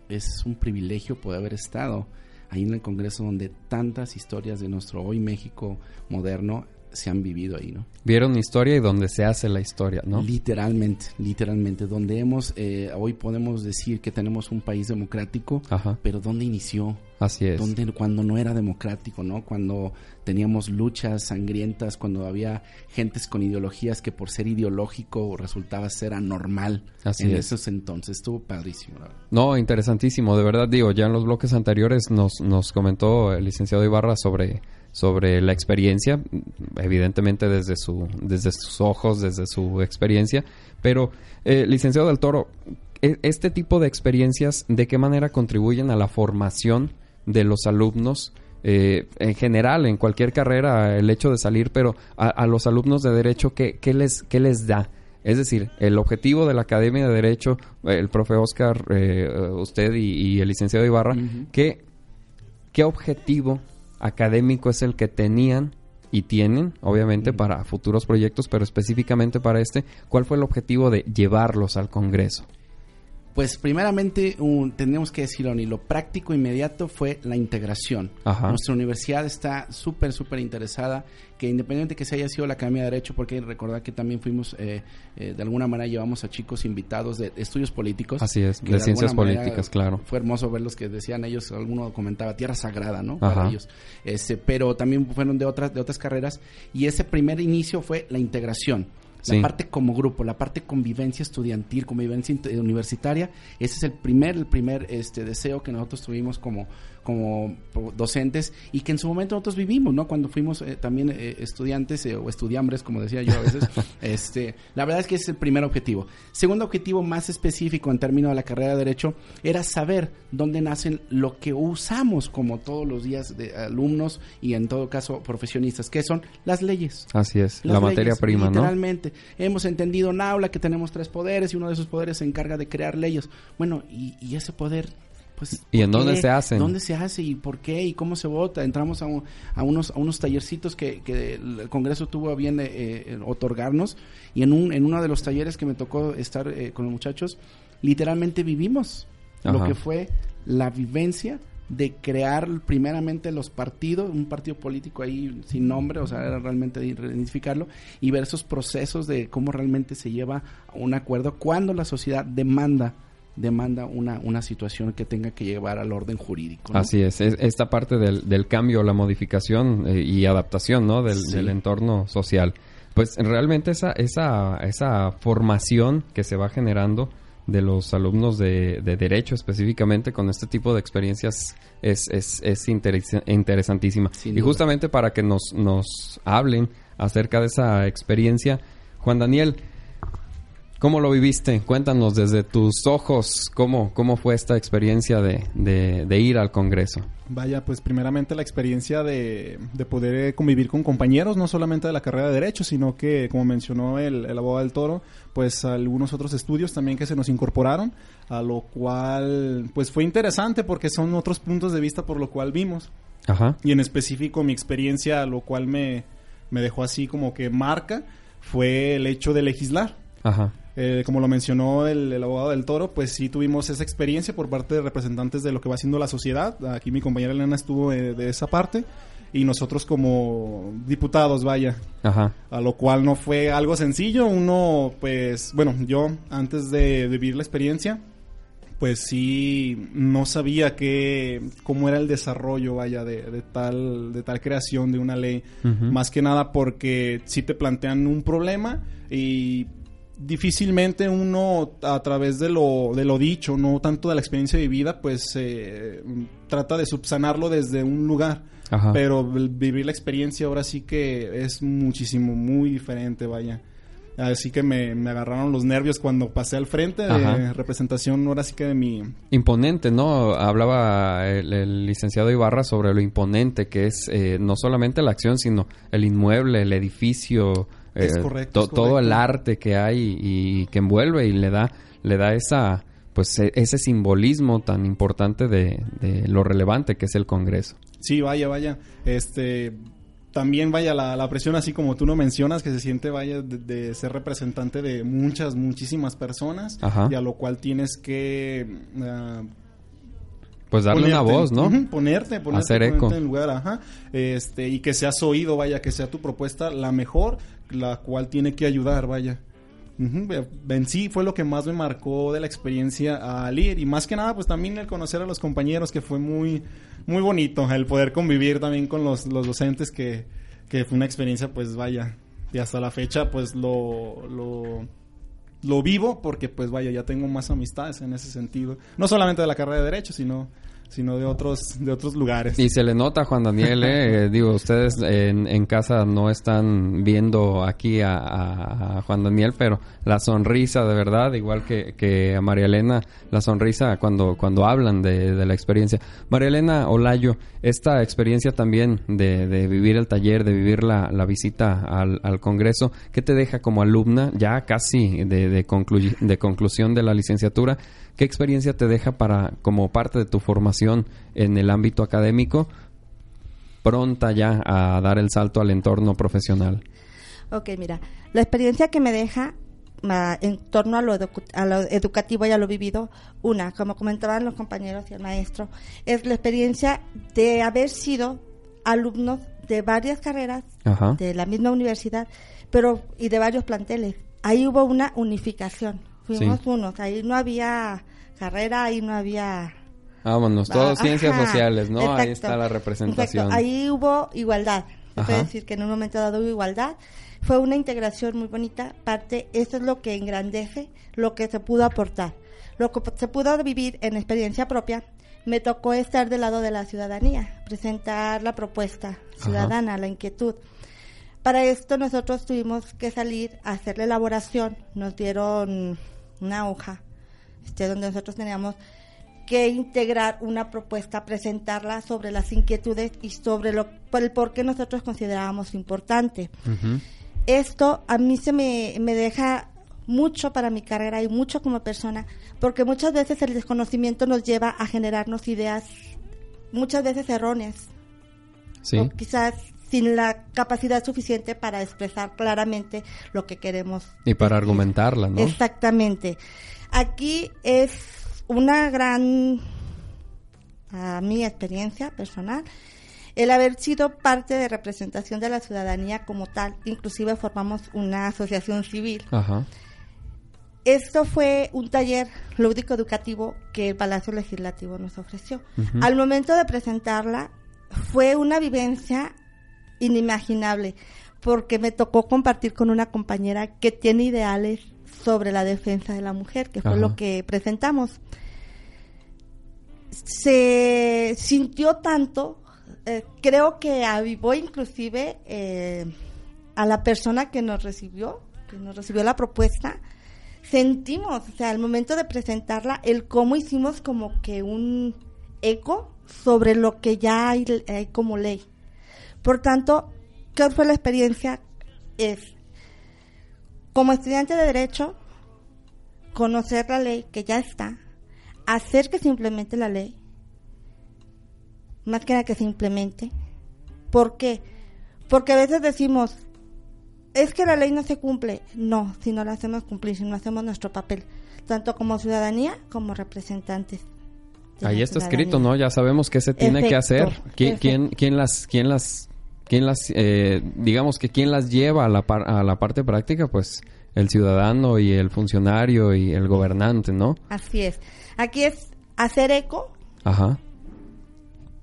es un privilegio poder haber estado ahí en el Congreso donde tantas historias de nuestro hoy México moderno se han vivido ahí, ¿no?
Vieron historia y donde se hace la historia, ¿no?
Literalmente, literalmente, donde hemos, eh, hoy podemos decir que tenemos un país democrático,
Ajá.
pero ¿dónde inició?
Así es.
Donde, cuando no era democrático, ¿no? Cuando teníamos luchas sangrientas, cuando había gentes con ideologías que por ser ideológico resultaba ser anormal.
Así
en
es.
esos entonces estuvo padrísimo. ¿verdad?
No, interesantísimo, de verdad digo, ya en los bloques anteriores nos, nos comentó el licenciado Ibarra sobre sobre la experiencia, evidentemente desde su desde sus ojos, desde su experiencia, pero eh, licenciado del Toro, este tipo de experiencias, ¿de qué manera contribuyen a la formación de los alumnos? Eh, en general, en cualquier carrera, el hecho de salir, pero a, a los alumnos de derecho, ¿qué, qué les, qué les da? Es decir, el objetivo de la Academia de Derecho, el profe Oscar, eh, usted y, y, el licenciado Ibarra, uh -huh. ¿qué, ¿qué objetivo académico es el que tenían y tienen, obviamente, para futuros proyectos, pero específicamente para este, ¿cuál fue el objetivo de llevarlos al Congreso?
Pues primeramente un, tenemos que decirlo, y lo práctico inmediato fue la integración.
Ajá.
Nuestra universidad está súper, súper interesada, que independientemente que se haya sido la Academia de Derecho, porque recordar que también fuimos, eh, eh, de alguna manera llevamos a chicos invitados de estudios políticos.
Así es, de, de ciencias políticas, claro.
Fue hermoso verlos que decían ellos, alguno comentaba, tierra sagrada, ¿no? Ajá. Para ellos. Este, pero también fueron de otras, de otras carreras, y ese primer inicio fue la integración la sí. parte como grupo, la parte convivencia estudiantil, convivencia universitaria, ese es el primer, el primer este deseo que nosotros tuvimos como, como docentes y que en su momento nosotros vivimos, ¿no? Cuando fuimos eh, también eh, estudiantes eh, o estudiambres, como decía yo a veces, este, la verdad es que ese es el primer objetivo. Segundo objetivo más específico en términos de la carrera de Derecho era saber dónde nacen lo que usamos como todos los días de alumnos y en todo caso profesionistas, que son las leyes.
Así es, las la leyes, materia prima,
literalmente. ¿no? Hemos entendido en aula que tenemos tres poderes y uno de esos poderes se encarga de crear leyes. Bueno, y, y ese poder pues,
¿Y en dónde se hacen?
¿Dónde se hace y por qué y cómo se vota? Entramos a, un, a unos a unos tallercitos que, que, el Congreso tuvo a bien eh, otorgarnos y en un en uno de los talleres que me tocó estar eh, con los muchachos, literalmente vivimos Ajá. lo que fue la vivencia de crear primeramente los partidos, un partido político ahí sin nombre, o sea, era realmente identificarlo y ver esos procesos de cómo realmente se lleva a un acuerdo cuando la sociedad demanda demanda una, una situación que tenga que llevar al orden jurídico. ¿no?
Así es, es, esta parte del, del cambio, la modificación eh, y adaptación ¿no? del, sí. del, entorno social. Pues realmente esa, esa, esa formación que se va generando de los alumnos de, de derecho específicamente con este tipo de experiencias es, es, es interes interesantísima.
Sin
y justamente para que nos, nos hablen acerca de esa experiencia, Juan Daniel, ¿Cómo lo viviste? Cuéntanos desde tus ojos cómo, cómo fue esta experiencia de, de, de ir al Congreso.
Vaya, pues primeramente la experiencia de, de, poder convivir con compañeros, no solamente de la carrera de Derecho, sino que, como mencionó el, el abogado del Toro, pues algunos otros estudios también que se nos incorporaron, a lo cual pues fue interesante porque son otros puntos de vista por lo cual vimos.
Ajá.
Y en específico mi experiencia, lo cual me, me dejó así como que marca, fue el hecho de legislar.
Ajá.
Eh, como lo mencionó el, el, abogado del Toro, pues sí tuvimos esa experiencia por parte de representantes de lo que va haciendo la sociedad. Aquí mi compañera Elena estuvo de, de esa parte y nosotros como diputados, vaya.
Ajá.
A lo cual no fue algo sencillo. Uno, pues, bueno, yo antes de vivir la experiencia, pues sí no sabía que cómo era el desarrollo vaya de, de tal de tal creación de una ley
Ujú.
más que nada porque sí te plantean un problema y difícilmente uno a través de lo de lo dicho no tanto de la experiencia vivida pues eh, trata de subsanarlo desde un lugar
Ajá.
pero vivir la experiencia ahora sí que es muchísimo muy diferente vaya Así que me, me agarraron los nervios cuando pasé al frente de
Ajá.
representación, ahora sí que de mi...
Imponente, ¿no? Hablaba el, el licenciado Ibarra sobre lo imponente que es eh, no solamente la acción, sino el inmueble, el edificio,
Es
eh,
correcto,
to-
es
todo el arte que hay y, que envuelve y le da, le da esa, pues e- ese simbolismo tan importante de, de lo relevante que es el Congreso.
Sí, vaya, vaya. Este... También vaya la, la presión, así como tú lo mencionas, que se siente, vaya, de, de ser representante de muchas, muchísimas personas.
Ajá.
Y a lo cual tienes que... ah,
Pues darle una voz, ¿no?
ponerte, ponerte,
Hacer
ponerte
eco.
en lugar, ajá. Este, y que seas oído, vaya, que sea tu propuesta la mejor, la cual tiene que ayudar, vaya. Ve- En sí fue lo que más me marcó de la experiencia al ir y más que nada pues también el conocer a los compañeros que fue muy muy bonito el poder convivir también con los, los docentes que, que fue una experiencia pues vaya y hasta la fecha pues lo, lo lo vivo porque pues vaya ya tengo más amistades en ese sentido no solamente de la carrera de derecho sino sino de otros de otros lugares
Y se le nota, Juan Daniel, ¿eh? Eh, digo, ustedes en, en casa no están viendo aquí a, a- a Juan Daniel, pero la sonrisa de verdad, igual que, que a María Elena, la sonrisa cuando, cuando hablan de, de la experiencia. María Elena Olayo, esta experiencia también de, de vivir el taller, de vivir la, la visita al, al Congreso, ¿qué te deja como alumna ya casi de, de, de conclusión de la licenciatura? ¿Qué experiencia te deja para como parte de tu formación en el ámbito académico pronta ya a dar el salto al entorno profesional?
Ok, mira, la experiencia que me deja en torno a lo, edu- a lo educativo y a lo vivido, una, como comentaban los compañeros y el maestro, es la experiencia de haber sido alumnos de varias carreras
Ajá.
de la misma universidad, pero y de varios planteles. Ahí hubo una unificación. Fuimos
Sí.
unos. Ahí no había carrera, ahí no había
Vámonos, todo
Ah,
ciencias
ajá,
sociales, ¿no? Ahí está la representación.
exacto. Ahí hubo igualdad. Se puede decir que en un momento dado hubo igualdad. Fue una integración muy bonita. Parte, eso es lo que engrandece lo que se pudo aportar. Lo que se pudo vivir en experiencia propia. Me tocó estar del lado de la ciudadanía, presentar la propuesta ciudadana, la inquietud. Para esto nosotros tuvimos que salir a hacer la elaboración. Nos dieron una hoja este, donde nosotros teníamos que integrar una propuesta, presentarla sobre las inquietudes y sobre lo, por el por qué nosotros considerábamos importante. Esto a mí se me, me deja mucho para mi carrera y mucho como persona, porque muchas veces el desconocimiento nos lleva a generarnos ideas muchas veces erróneas
Sí.
o quizás sin la capacidad suficiente para expresar claramente lo que queremos
Y para argumentarla, ¿no?
Exactamente. Aquí es una gran, a mi experiencia personal, el haber sido parte de representación de la ciudadanía como tal, inclusive formamos una asociación civil.
Ajá.
Esto fue un taller lúdico educativo que el Palacio Legislativo nos ofreció. Al momento de presentarla fue una vivencia inimaginable porque me tocó compartir con una compañera que tiene ideales sobre la defensa de la mujer, que fue
Ajá.
lo que presentamos. Se sintió tanto, eh, creo que avivó inclusive eh, a la persona que nos recibió, que nos recibió la propuesta, sentimos, o sea, al momento de presentarla, el cómo hicimos como que un eco sobre lo que ya hay, hay como ley. Por tanto, ¿qué fue la experiencia? Es, como estudiante de Derecho, conocer la ley que ya está, hacer que se implemente la ley, más que nada que se implemente. ¿Por qué? Porque a veces decimos, es que la ley no se cumple. No, si no la hacemos cumplir, si no hacemos nuestro papel, tanto como ciudadanía como representantes.
Ahí está
ciudadanía.
escrito, ¿no? Ya sabemos qué se tiene que hacer. ¿Quién, quién, quién las, quién las, quién las, eh, digamos que quién las lleva a la, par- a la parte práctica? Pues el ciudadano y el funcionario y el gobernante, ¿no?
Así es. Aquí es hacer eco
Ajá.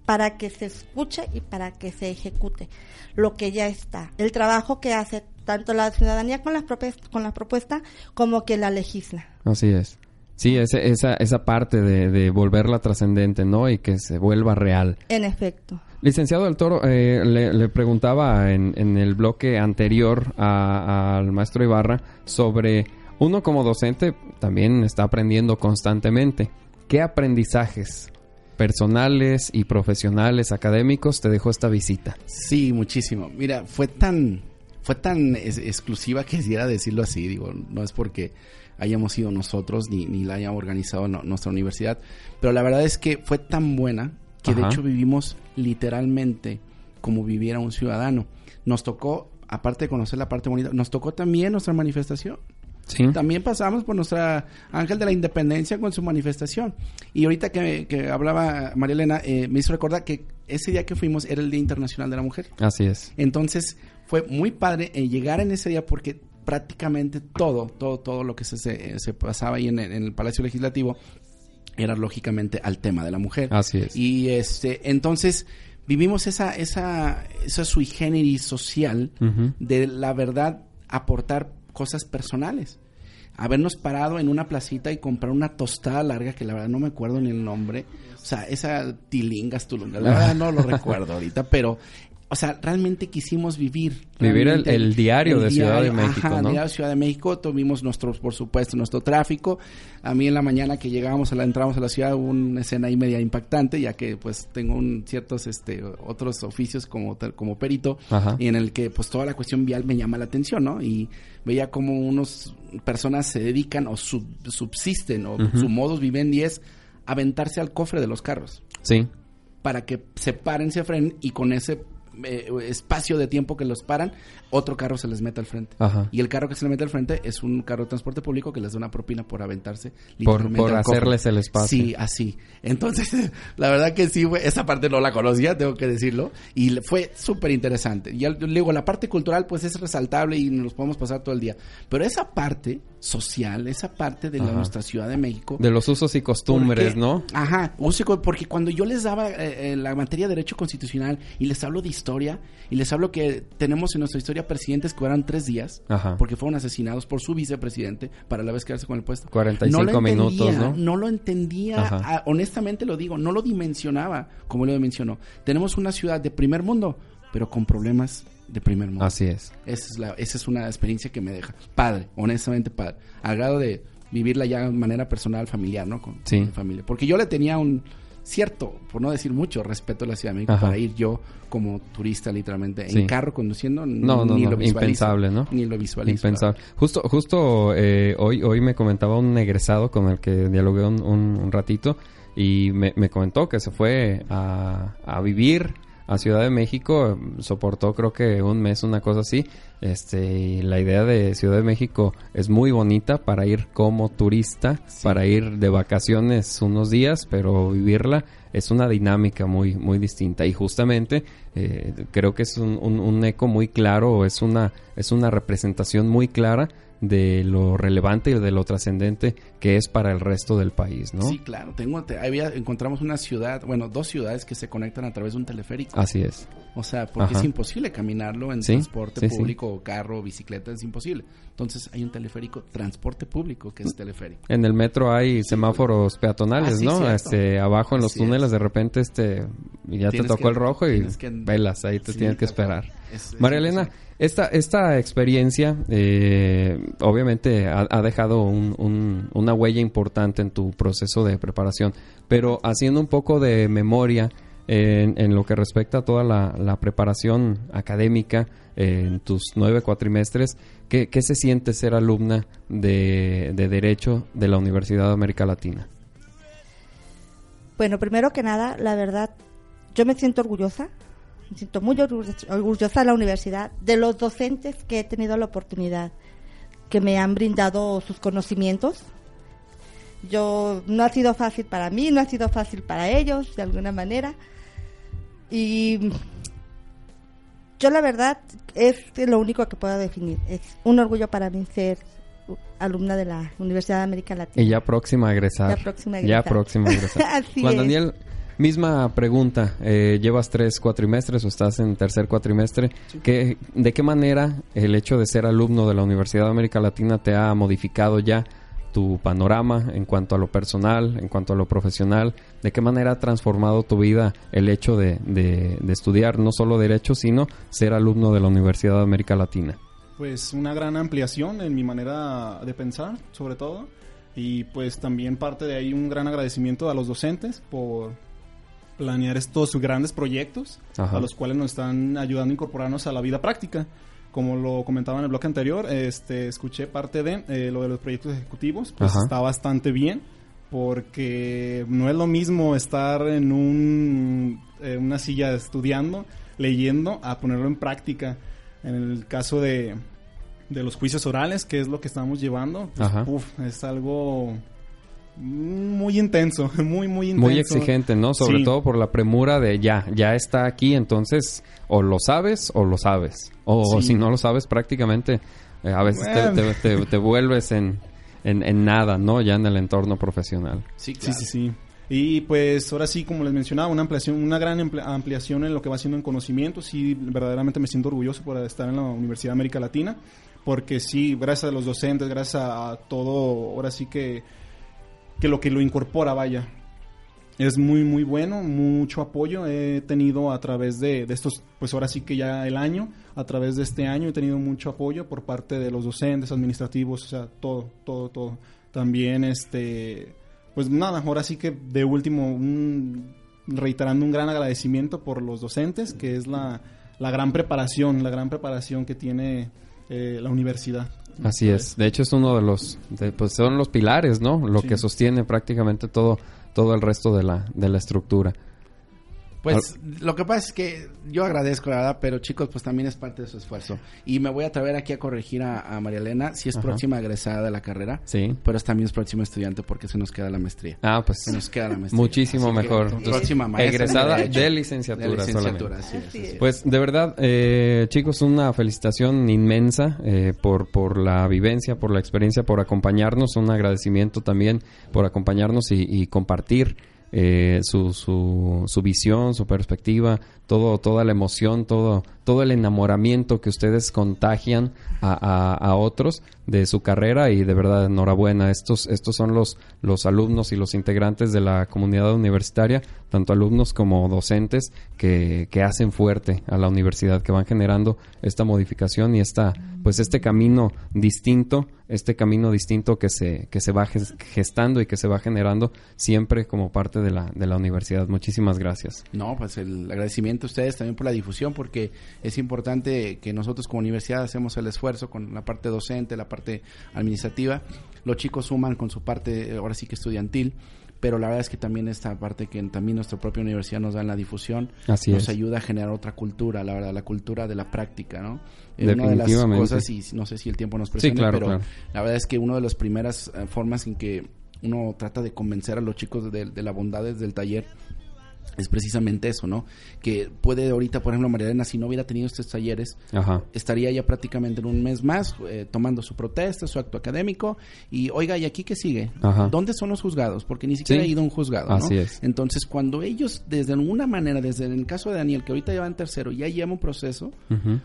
para que se escuche y para que se ejecute lo que ya está. El trabajo que hace tanto la ciudadanía con las, con las propuestas como que la legisla.
Así es. Sí, ese- esa, esa parte de, de volverla trascendente, ¿no? Y que se vuelva real.
En efecto.
Licenciado del Toro, eh, le, preguntaba en, el bloque anterior al maestro Ibarra sobre uno como docente también está aprendiendo constantemente. ¿Qué aprendizajes personales y profesionales académicos te dejó esta visita?
Sí, muchísimo. Mira, fue tan, fue tan exclusiva que quisiera decirlo así. Digo, no es porque hayamos sido nosotros ni, ni la haya organizado nuestra universidad, pero la verdad es que fue tan buena que de hecho vivimos literalmente como viviera un ciudadano. Nos tocó, aparte de conocer la parte bonita, nos tocó también nuestra manifestación.
Sí.
También pasamos por nuestra Ángel de la Independencia con su manifestación. Y ahorita que, que hablaba María Elena, eh, me hizo recordar que ese día que fuimos era el Día Internacional de la Mujer.
Así es.
Entonces fue muy padre eh, llegar en ese día porque prácticamente todo, todo, todo lo que se, se, se pasaba ahí en el Palacio Legislativo era lógicamente al tema de la mujer.
Así es.
Y este, entonces vivimos esa, esa, esa sui generis social de la verdad aportar cosas personales. Habernos parado en una placita y comprar una tostada larga que la verdad no me acuerdo ni el nombre. O sea, esa tilingas tulunga, la verdad no lo recuerdo ahorita, pero o sea, realmente quisimos vivir.
Vivir el- diario de Ciudad de México,
ajá, el diario de Ciudad de México, tuvimos nuestro, por supuesto, nuestro tráfico. A mí en la mañana que llegábamos a la, entramos a la ciudad hubo una escena ahí media impactante, ya que pues tengo un, ciertos este otros oficios como como perito
Ajá.
y en el que pues toda la cuestión vial me llama la atención, ¿no? Y veía como unos personas se dedican o sub- subsisten o
Ujú.
su modus vivendi es aventarse al cofre de los carros
Sí.
para que se paren, se frenen y con ese eh, espacio de tiempo que los paran, otro carro se les mete al frente.
Ajá.
Y el carro que se le mete al frente es un carro de transporte público que les da una propina por aventarse.
Por- por hacerles el espacio.
Sí, así. Entonces, la verdad que sí, güey, esa parte no la conocía, tengo que decirlo. Y fue súper interesante. Y digo, la parte cultural pues es resaltable y nos podemos pasar todo el día. Pero esa parte social, esa parte de la- nuestra Ciudad de México,
De los usos y costumbres,
porque-
¿no?
Ajá, porque cuando yo les daba eh, eh, la materia de Derecho Constitucional y les hablo de historia y les hablo que tenemos en nuestra historia presidentes que eran tres días
Ajá.
porque fueron asesinados por su vicepresidente para la vez quedarse con el puesto.
45
no lo entendía,
minutos, ¿no?
No lo entendía, honestamente lo digo, no lo dimensionaba como lo mencionó. Tenemos una ciudad de primer mundo, pero con problemas de primer mundo.
Así es.
Esa es, la, esa es una experiencia que me deja. Padre, honestamente padre. Al grado de vivirla ya de manera personal, familiar, ¿no? Con,
Sí.
con mi familia. Porque yo le tenía un cierto, por no decir mucho, respeto a la Ciudad de México
Ajá.
para ir yo como turista literalmente
Sí.
en carro conduciendo.
No, no,
ni
no,
lo
impensable, ¿no?
Ni lo visualizo.
Impensable. Justo, justo eh, hoy, hoy me comentaba un egresado con el que dialogué un, un- un ratito y me, me comentó que se fue a, a vivir a Ciudad de México, soportó creo que un mes, una cosa así. Este, y la idea de Ciudad de México es muy bonita para ir como turista, para ir de vacaciones unos días, pero vivirla es una dinámica muy, muy distinta. Y justamente eh, creo que es un, un- un eco muy claro, es una, es una representación muy clara de lo relevante y de lo trascendente que es para el resto del país, ¿no?
Sí, claro. Tengo, te- había, encontramos una ciudad, bueno, dos ciudades que se conectan a través de un teleférico.
Así es.
O sea, porque
Ajá.
es imposible caminarlo en
Sí,
transporte
sí, sí.
público, carro, bicicleta, es imposible. Entonces hay un teleférico, transporte público, que es teleférico.
En el metro hay semáforos peatonales,
Ah, sí,
¿no? Este, abajo en los
Así
túneles
es.
de repente este ya te tocó
que-
el rojo y
que-
velas, ahí te
Sí,
tienes que esperar.
Es- es
María Elena, esta, esta experiencia eh, obviamente ha, ha dejado un- un- una huella importante en tu proceso de preparación, pero haciendo un poco de memoria en, en lo que respecta a toda la, preparación académica eh, en tus nueve cuatrimestres, ¿qué, qué se siente ser alumna de, de Derecho de la Universidad de América Latina?
Bueno, primero que nada, la verdad, yo me siento orgullosa me siento muy orgullo- orgullosa de la universidad, de los docentes que he tenido la oportunidad, que me han brindado sus conocimientos. Yo no ha sido fácil para mí, no ha sido fácil para ellos, de alguna manera. Y yo la verdad es lo único que puedo definir. Es un orgullo para mí ser alumna de la Universidad de América Latina.
Y ya próxima a egresar.
Ya próxima a
Ya
egresar.
próxima a egresar.
Así
Juan
es.
Daniel, misma pregunta. Eh, ¿Llevas tres cuatrimestres o estás en tercer cuatrimestre? ¿Qué, ¿De qué manera el hecho de ser alumno de la Universidad de América Latina te ha modificado ya tu panorama en cuanto a lo personal, en cuanto a lo profesional? ¿De qué manera ha transformado tu vida el hecho de, de- de estudiar no solo Derecho, sino ser alumno de la Universidad de América Latina?
Pues una gran ampliación en mi manera de pensar, sobre todo. Y pues también parte de ahí un gran agradecimiento a los docentes por planear estos grandes proyectos
Ajá.
a los cuales nos están ayudando a incorporarnos a la vida práctica. Como lo comentaba en el bloque anterior, este, escuché parte de eh, lo de los proyectos ejecutivos, pues
Ajá.
está bastante bien porque no es lo mismo estar en un, en una silla estudiando, leyendo, a ponerlo en práctica. En el caso de, de los juicios orales, que es lo que estamos llevando, pues, uf, es algo muy intenso, muy, muy intenso.
Muy exigente, ¿no? Sobre
Sí.
todo por la premura de ya, ya está aquí, entonces o lo sabes o lo sabes. O
Sí.
si no lo sabes, prácticamente eh, a veces te-
Bueno.
te, te- te vuelves en, en, en nada, ¿no? Ya en el entorno profesional.
Sí,
Sí, sí, sí. Y pues ahora sí, como les mencionaba, una ampliación, una gran ampli- ampliación en lo que va siendo en conocimiento. Sí, verdaderamente me siento orgulloso por estar en la Universidad de América Latina, porque sí, gracias a los docentes, gracias a todo, ahora sí que, que lo que lo incorpora, vaya. Es muy, muy bueno, mucho apoyo he tenido a través de, de estos, pues ahora sí que ya el año, a través de este año he tenido mucho apoyo por parte de los docentes, administrativos, o sea, todo, todo, todo. También, este, pues nada, ahora sí que de último, reiterando un gran agradecimiento por los docentes, que es la, la gran preparación, la gran preparación que tiene eh, la universidad.
Así es. De hecho es uno de los, de- pues son los pilares, ¿no? Lo
Sí.
que sostiene prácticamente todo, todo el resto de la, de la estructura.
Pues lo que pasa es que yo agradezco, la verdad, pero chicos, pues también es parte de su esfuerzo. Y me voy a atrever aquí a corregir a, a María Elena, si es
Ajá.
próxima egresada de la carrera,
Sí.
pero es también es próxima estudiante porque se nos queda la maestría.
Ah, pues
Se nos queda la maestría.
muchísimo
Así que,
mejor.
entonces, próxima maestra
egresada
Derecho.
de licenciatura,
De licenciatura,
solamente.
así es, así es.
Pues de verdad, eh, chicos, una felicitación inmensa eh, por, por la vivencia, por la experiencia, por acompañarnos. Un agradecimiento también por acompañarnos y, y compartir eh, su, su, su visión, su perspectiva, todo, toda la emoción, todo, todo el enamoramiento que ustedes contagian a, a- a otros de su carrera y de verdad enhorabuena. Estos, estos son los, los alumnos y los integrantes de la comunidad universitaria, tanto alumnos como docentes que, que hacen fuerte a la universidad, que van generando esta modificación y esta, pues este camino distinto, este camino distinto que se, que se va ges- gestando y que se va generando siempre como parte de la, de la universidad. Muchísimas gracias.
No, pues el agradecimiento a ustedes también por la difusión, porque es importante que nosotros como universidad hacemos el esfuerzo con la parte docente, la parte administrativa. Los chicos suman con su parte, eh, ahora sí que estudiantil, pero la verdad es que también esta parte que también nuestra propia universidad nos da en la difusión,
Así
nos
es.
ayuda a generar otra cultura, la verdad, la cultura de la práctica, ¿no? Eh, una de las cosas, y no sé si el tiempo nos
Sí,
presione,
claro,
pero
claro.
la verdad es que una de las primeras eh, formas en que uno trata de convencer a los chicos de, de la bondades del taller es precisamente eso, ¿no? Que puede ahorita, por ejemplo, María Elena, si no hubiera tenido estos talleres,
Ajá.
estaría ya prácticamente en un mes más eh, tomando su protesta, su acto académico y, oiga, ¿y aquí qué sigue?
Ajá.
¿Dónde son los juzgados? Porque ni siquiera
Sí.
ha ido a un juzgado, ¿no?
Así es.
Entonces, cuando ellos, desde alguna manera, desde el caso de Daniel, que ahorita ya va en tercero, ya lleva un proceso,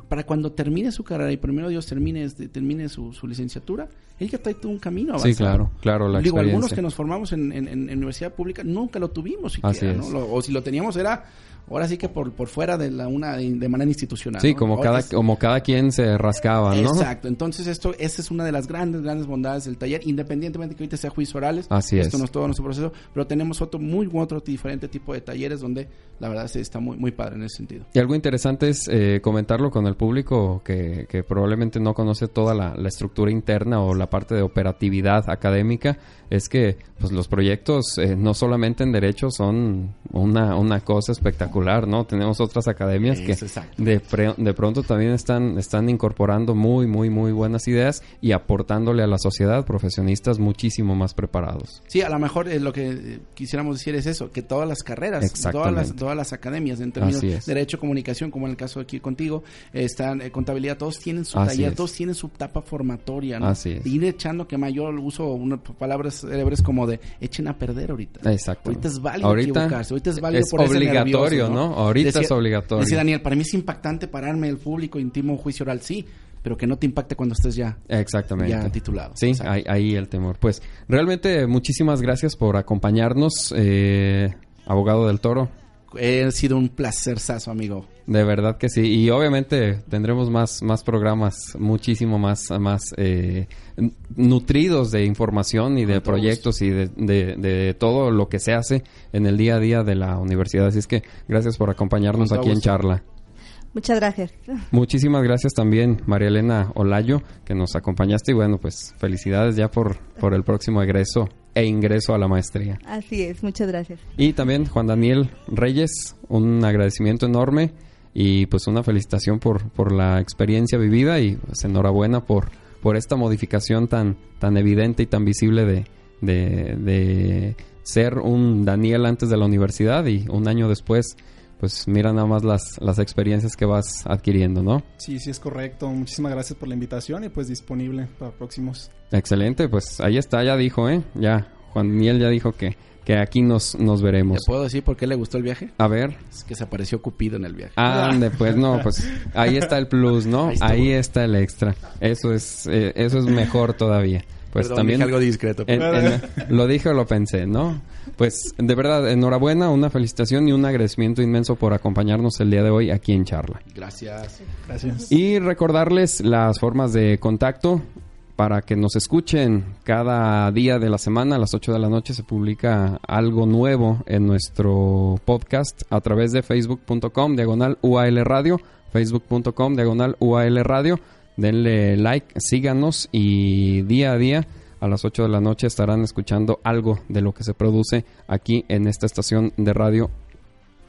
para cuando termine su carrera y primero Dios termine, este, termine su, su licenciatura, él ya trae todo un camino
Sí,
avanzado.
claro, claro, la
Digo, algunos que nos formamos en, en- universidad pública nunca lo tuvimos siquiera,
Así.
¿no? Lo- o si lo teníamos era, ahora sí que por, por fuera de la una de, manera institucional.
Sí,
¿no?
como
Ahora
cada,
es-
como cada quien se rascaba, ¿no?
Exacto, entonces esto, esta es una de las grandes, grandes bondades del taller, independientemente que ahorita sea juicios orales,
Así
esto
es.
no es todo nuestro proceso, pero tenemos otro muy otro diferente tipo de talleres donde la verdad se está muy, muy padre en ese sentido.
Y algo interesante es eh, comentarlo con el público que, que probablemente no conoce toda la, la estructura interna o la parte de operatividad académica, es que pues los proyectos eh, no solamente en derecho son una, una cosa espectacular ¿no? Tenemos otras academias que
exacto.
de, pre- de pronto también están, están incorporando muy, muy, muy buenas ideas y aportándole a la sociedad profesionistas muchísimo más preparados.
Sí, a lo mejor eh, lo que eh, quisiéramos decir es eso, que todas las carreras, todas las, todas las academias en términos de derecho, comunicación, como en el caso aquí contigo, están eh, contabilidad, todos tienen su
Así
taller,
es.
todos tienen su etapa formatoria, ¿no?
Así es.
De ir echando que yo uso unas palabras célebres como de echen a perder ahorita.
Exacto.
Ahorita es válido
Ahorita
equivocarse, ahorita es válido
es
ponerse
obligatorio, ¿no? Ahorita es obligatorio.
Decía Daniel, para mí es impactante pararme el público intimo juicio oral, sí, pero que no te impacte cuando estés ya
Exactamente.
ya titulado.
Sí, ahí, ahí el temor. Pues realmente muchísimas gracias por acompañarnos, eh, abogado del toro.
Ha sido un placer, amigo.
De verdad que sí. Y obviamente tendremos más, más programas, muchísimo más, más eh, nutridos de información y de proyectos y de, de- de todo lo que se hace en el día a día de la universidad. Así es que gracias por acompañarnos aquí en charla.
Muchas gracias.
Muchísimas gracias también, María Elena Olayo, que nos acompañaste. Y bueno, pues felicidades ya por, por el próximo egreso e ingreso a la maestría.
Así es, muchas gracias.
Y también Juan Daniel Reyes, un agradecimiento enorme y pues una felicitación por, por la experiencia vivida y pues enhorabuena por, por esta modificación tan, tan evidente y tan visible de, de, de ser un Daniel antes de la universidad y un año después pues mira nada más las, las experiencias que vas adquiriendo, ¿no?
Sí, sí es correcto. Muchísimas gracias por la invitación y pues disponible para próximos.
Excelente, pues ahí está, ya dijo, ¿eh? Ya, Juan Daniel ya dijo que, que aquí nos, nos
¿Te
veremos.
puedo decir por qué le gustó el viaje?
A ver.
Es que se apareció Cupido en el viaje.
Ande, pues no, pues ahí está el plus, ¿no?
Ahí
está, el extra. Eso es, eh, eso es mejor todavía. Pues
Perdón,
también
dije algo discreto.
en- en- lo dije o lo pensé, ¿no? Pues de verdad, enhorabuena, una felicitación y un agradecimiento inmenso por acompañarnos el día de hoy aquí en charla.
Gracias.
Gracias.
Y recordarles las formas de contacto para que nos escuchen cada día de la semana a las 8 de la noche se publica algo nuevo en nuestro podcast a través de facebook.com diagonal UAL Radio, facebook.com diagonal UAL Radio. Denle like, síganos y día a día a las 8 de la noche estarán escuchando algo de lo que se produce aquí en esta estación de radio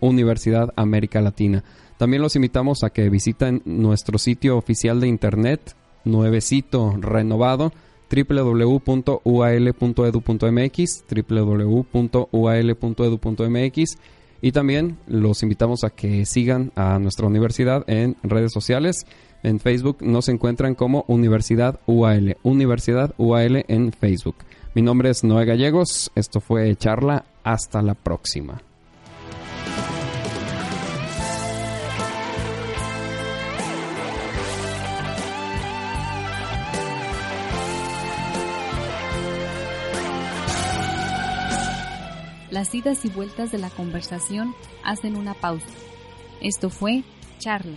Universidad América Latina. También los invitamos a que visiten nuestro sitio oficial de internet, nuevecito, renovado, www.ual.edu.mx, www.ual.edu.mx y también los invitamos a que sigan a nuestra universidad en redes sociales. En Facebook nos encuentran como Universidad UAL, Universidad UAL en Facebook. Mi nombre es Noé Gallegos, esto fue Charla, hasta la próxima.
Las idas y vueltas de la conversación hacen una pausa. Esto fue Charla.